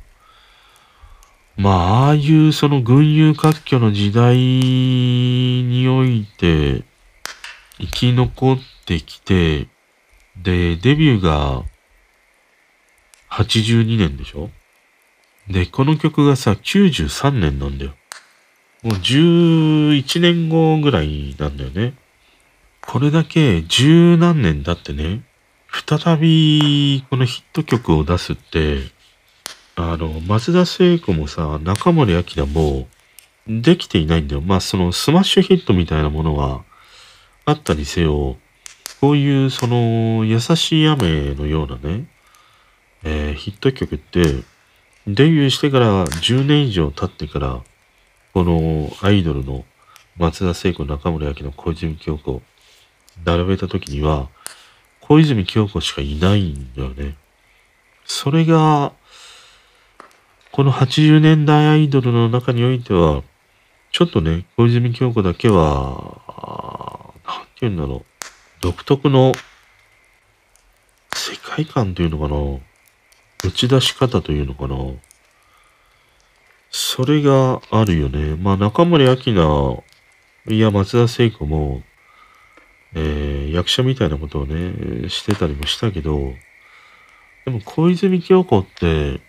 まあ、ああいうその群雄割拠の時代において生き残ってきて、で、デビューが82年でしょ？で、この曲がさ、93年なんだよ。もう11年後ぐらいなんだよね。これだけ十何年経ってね、再びこのヒット曲を出すって、あの、松田聖子もさ、中森明菜もできていないんだよ。まあそのスマッシュヒットみたいなものはあったにせよ、こういうその優しい雨のようなね、えー、ヒット曲ってデビューしてから10年以上経ってから、このアイドルの松田聖子、中森明菜、小泉京子、並べた時には、小泉京子しかいないんだよね。それが、この80年代アイドルの中においては、ちょっとね、小泉京子だけは、なんて言うんだろう。独特の世界観というのかな。打ち出し方というのかな。それがあるよね。まあ、中森明菜、いや、松田聖子も、えー、役者みたいなことをね、してたりもしたけど、でも小泉京子って、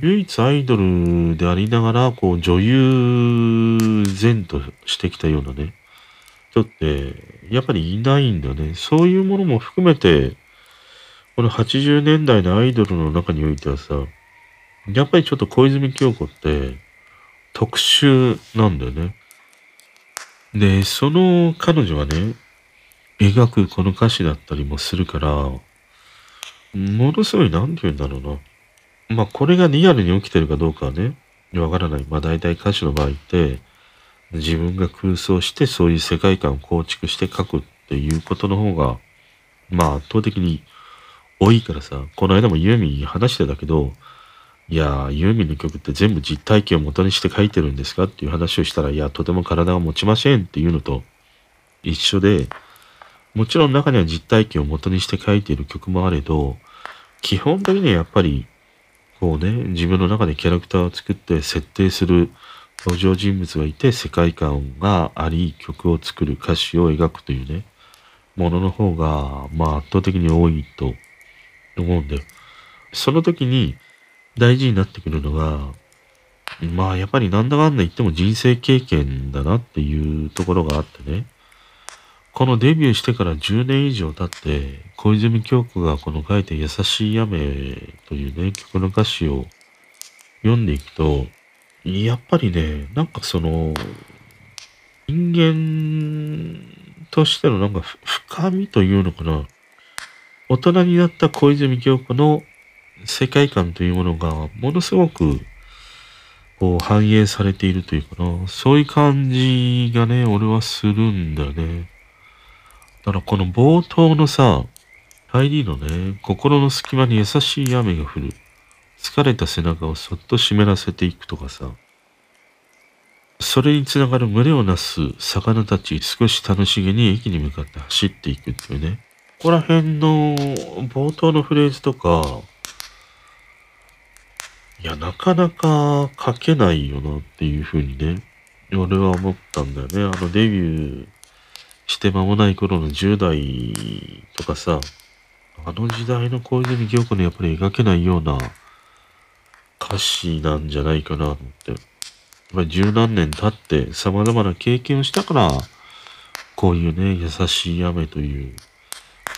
唯一アイドルでありながら、こう、女優前としてきたようなね、人って、やっぱりいないんだよね。そういうものも含めて、この80年代のアイドルの中においてはさ、やっぱりちょっと小泉京子って特殊なんだよね。で、その彼女はね、描くこの歌詞だったりもするから、ものすごい、なんて言うんだろうな。まあこれがリアルに起きてるかどうかはね、わからない。まあ大体歌手の場合って、自分が空想してそういう世界観を構築して書くっていうことの方が、まあ圧倒的に多いからさ、この間もユーミンに話してたけど、いやユーミンの曲って全部実体験を元にして書いてるんですか？っていう話をしたら、いや、とても体が持ちませんっていうのと一緒で、もちろん中には実体験を元にして書いている曲もあれど、基本的にはやっぱり、こうね、自分の中でキャラクターを作って設定する登場人物がいて、世界観があり、曲を作る、歌詞を描くというね、ものの方が、まあ圧倒的に多いと思うんだよ。その時に大事になってくるのが、まあやっぱりなんだかんだ言っても人生経験だなっていうところがあってね。このデビューしてから10年以上経って、小泉京子がこの書いて優しい雨というね、曲の歌詞を読んでいくと、やっぱりね、なんかその、人間としてのなんか深みというのかな。大人になった小泉京子の世界観というものがものすごくこう反映されているというかな。そういう感じがね、俺はするんだよね。だからこの冒頭のさ、入りのね、心の隙間に優しい雨が降る。疲れた背中をそっと湿らせていくとかさ、それにつながる群れをなす魚たち少し楽しげに駅に向かって走っていくっていうね。ここら辺の冒頭のフレーズとか、いや、なかなか書けないよなっていうふうにね、俺は思ったんだよね。あのデビューして間もない頃の10代とかさ、あの時代の小泉京子のやっぱり描けないような歌詞なんじゃないかなと思って。やっぱり十何年経って様々な経験をしたから、こういうね、優しい雨という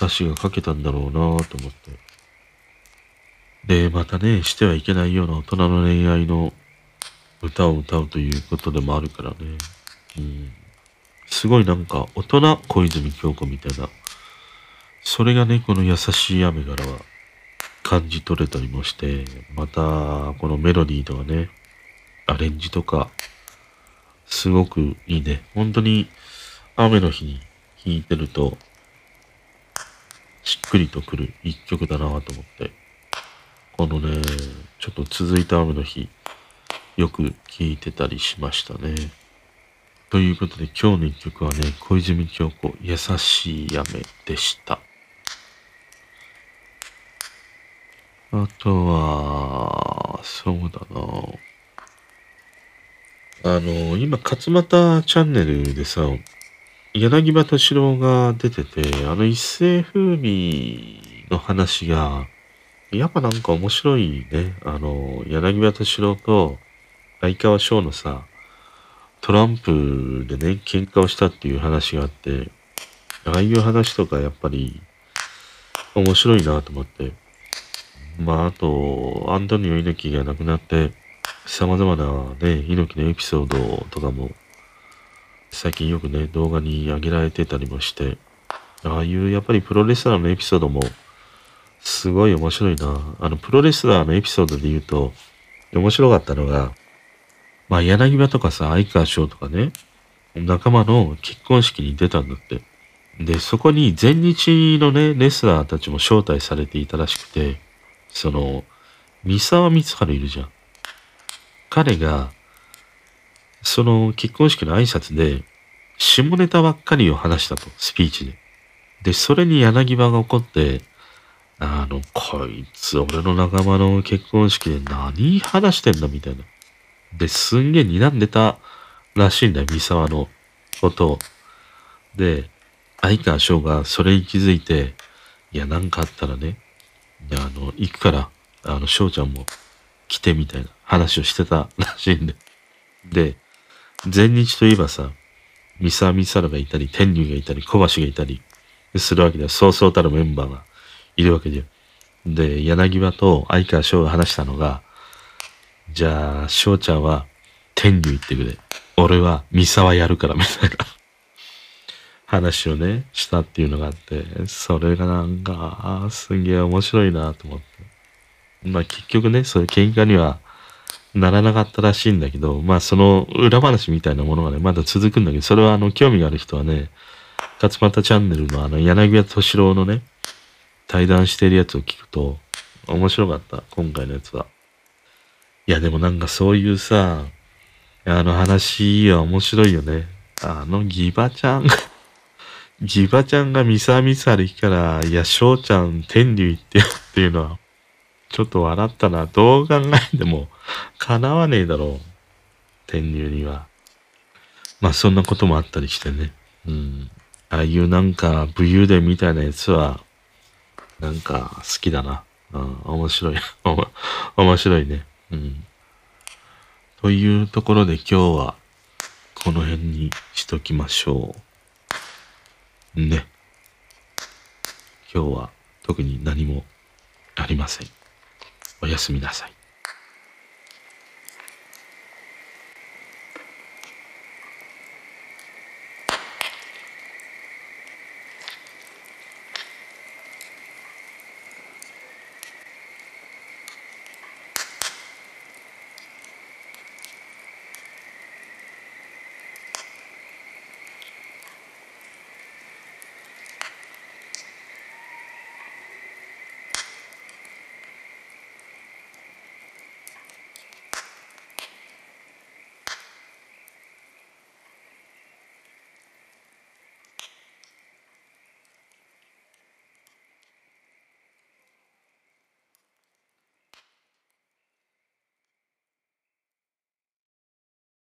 歌詞が書けたんだろうなと思って。で、またね、してはいけないような大人の恋愛の歌を歌うということでもあるからね。うん。すごいなんか大人小泉京子みたいな。それがね、この優しい雨からは感じ取れたりもして、また、このメロディーとかね、アレンジとか、すごくいいね。本当に雨の日に聴いてると、しっくりとくる一曲だなと思って。このね、ちょっと続いた雨の日、よく聴いてたりしましたね。ということで今日の一曲はね、小泉京子、優しい雨でした。あとは、そうだな。あの、今、勝俣チャンネルでさ、柳葉敏郎が出てて、あの一世風靡の話が、やっぱなんか面白いね。あの、柳葉敏郎と相川翔のさ、トランプでね、喧嘩をしたっていう話があって、ああいう話とかやっぱり面白いなと思って。まあ、あと、アントニオ猪木が亡くなって、様々なね、猪木のエピソードとかも、最近よくね、動画に上げられてたりもして、ああいうやっぱりプロレスラーのエピソードも、すごい面白いな。あの、プロレスラーのエピソードで言うと、面白かったのが、まあ、柳葉とかさ、相川翔とかね、仲間の結婚式に出たんだって。で、そこに全日のね、レスラーたちも招待されていたらしくて、その、三沢光晴いるじゃん。彼が、その結婚式の挨拶で、下ネタばっかりを話したと、スピーチで。で、それに柳葉が怒って、あの、こいつ、俺の仲間の結婚式で何話してんだみたいな。で、すんげえ睨んでたらしいんだよ、三沢のことを。で、相川翔がそれに気づいて、いや、なんかあったらね、あの、行くから、あの、翔ちゃんも来てみたいな話をしてたらしいんで。で、全日といえばさ、三沢光晴がいたり、天竜がいたり、小橋がいたり、するわけで、そうそうたるメンバーがいるわけで。で、柳葉と相川翔が話したのが、じゃあ、翔ちゃんは天竜行ってくれ。俺は三沢やるから、みたいな 話をね、したっていうのがあって、それがなんか、すげえ面白いなと思って。まあ結局ね、そういう喧嘩にはならなかったらしいんだけど、まあその裏話みたいなものがね、まだ続くんだけど、それはあの興味がある人はね、勝俣チャンネルのあの柳家敏郎のね、対談してるやつを聞くと、面白かった、今回のやつは。いやでもなんかそういうさ、あの話は面白いよね。あのギバちゃん ギバちゃんがミサミサリから、いや、翔ちゃん天竜行ってよっていうのは、ちょっと笑ったな。どう考えても、叶わねえだろう。天竜には。まあそんなこともあったりしてね。うん。ああいうなんか武勇伝みたいなやつは、なんか好きだな。うん、面白い。面白いね。うん。というところで今日はこの辺にしときましょう。ね。今日は特に何もありません。おやすみなさい。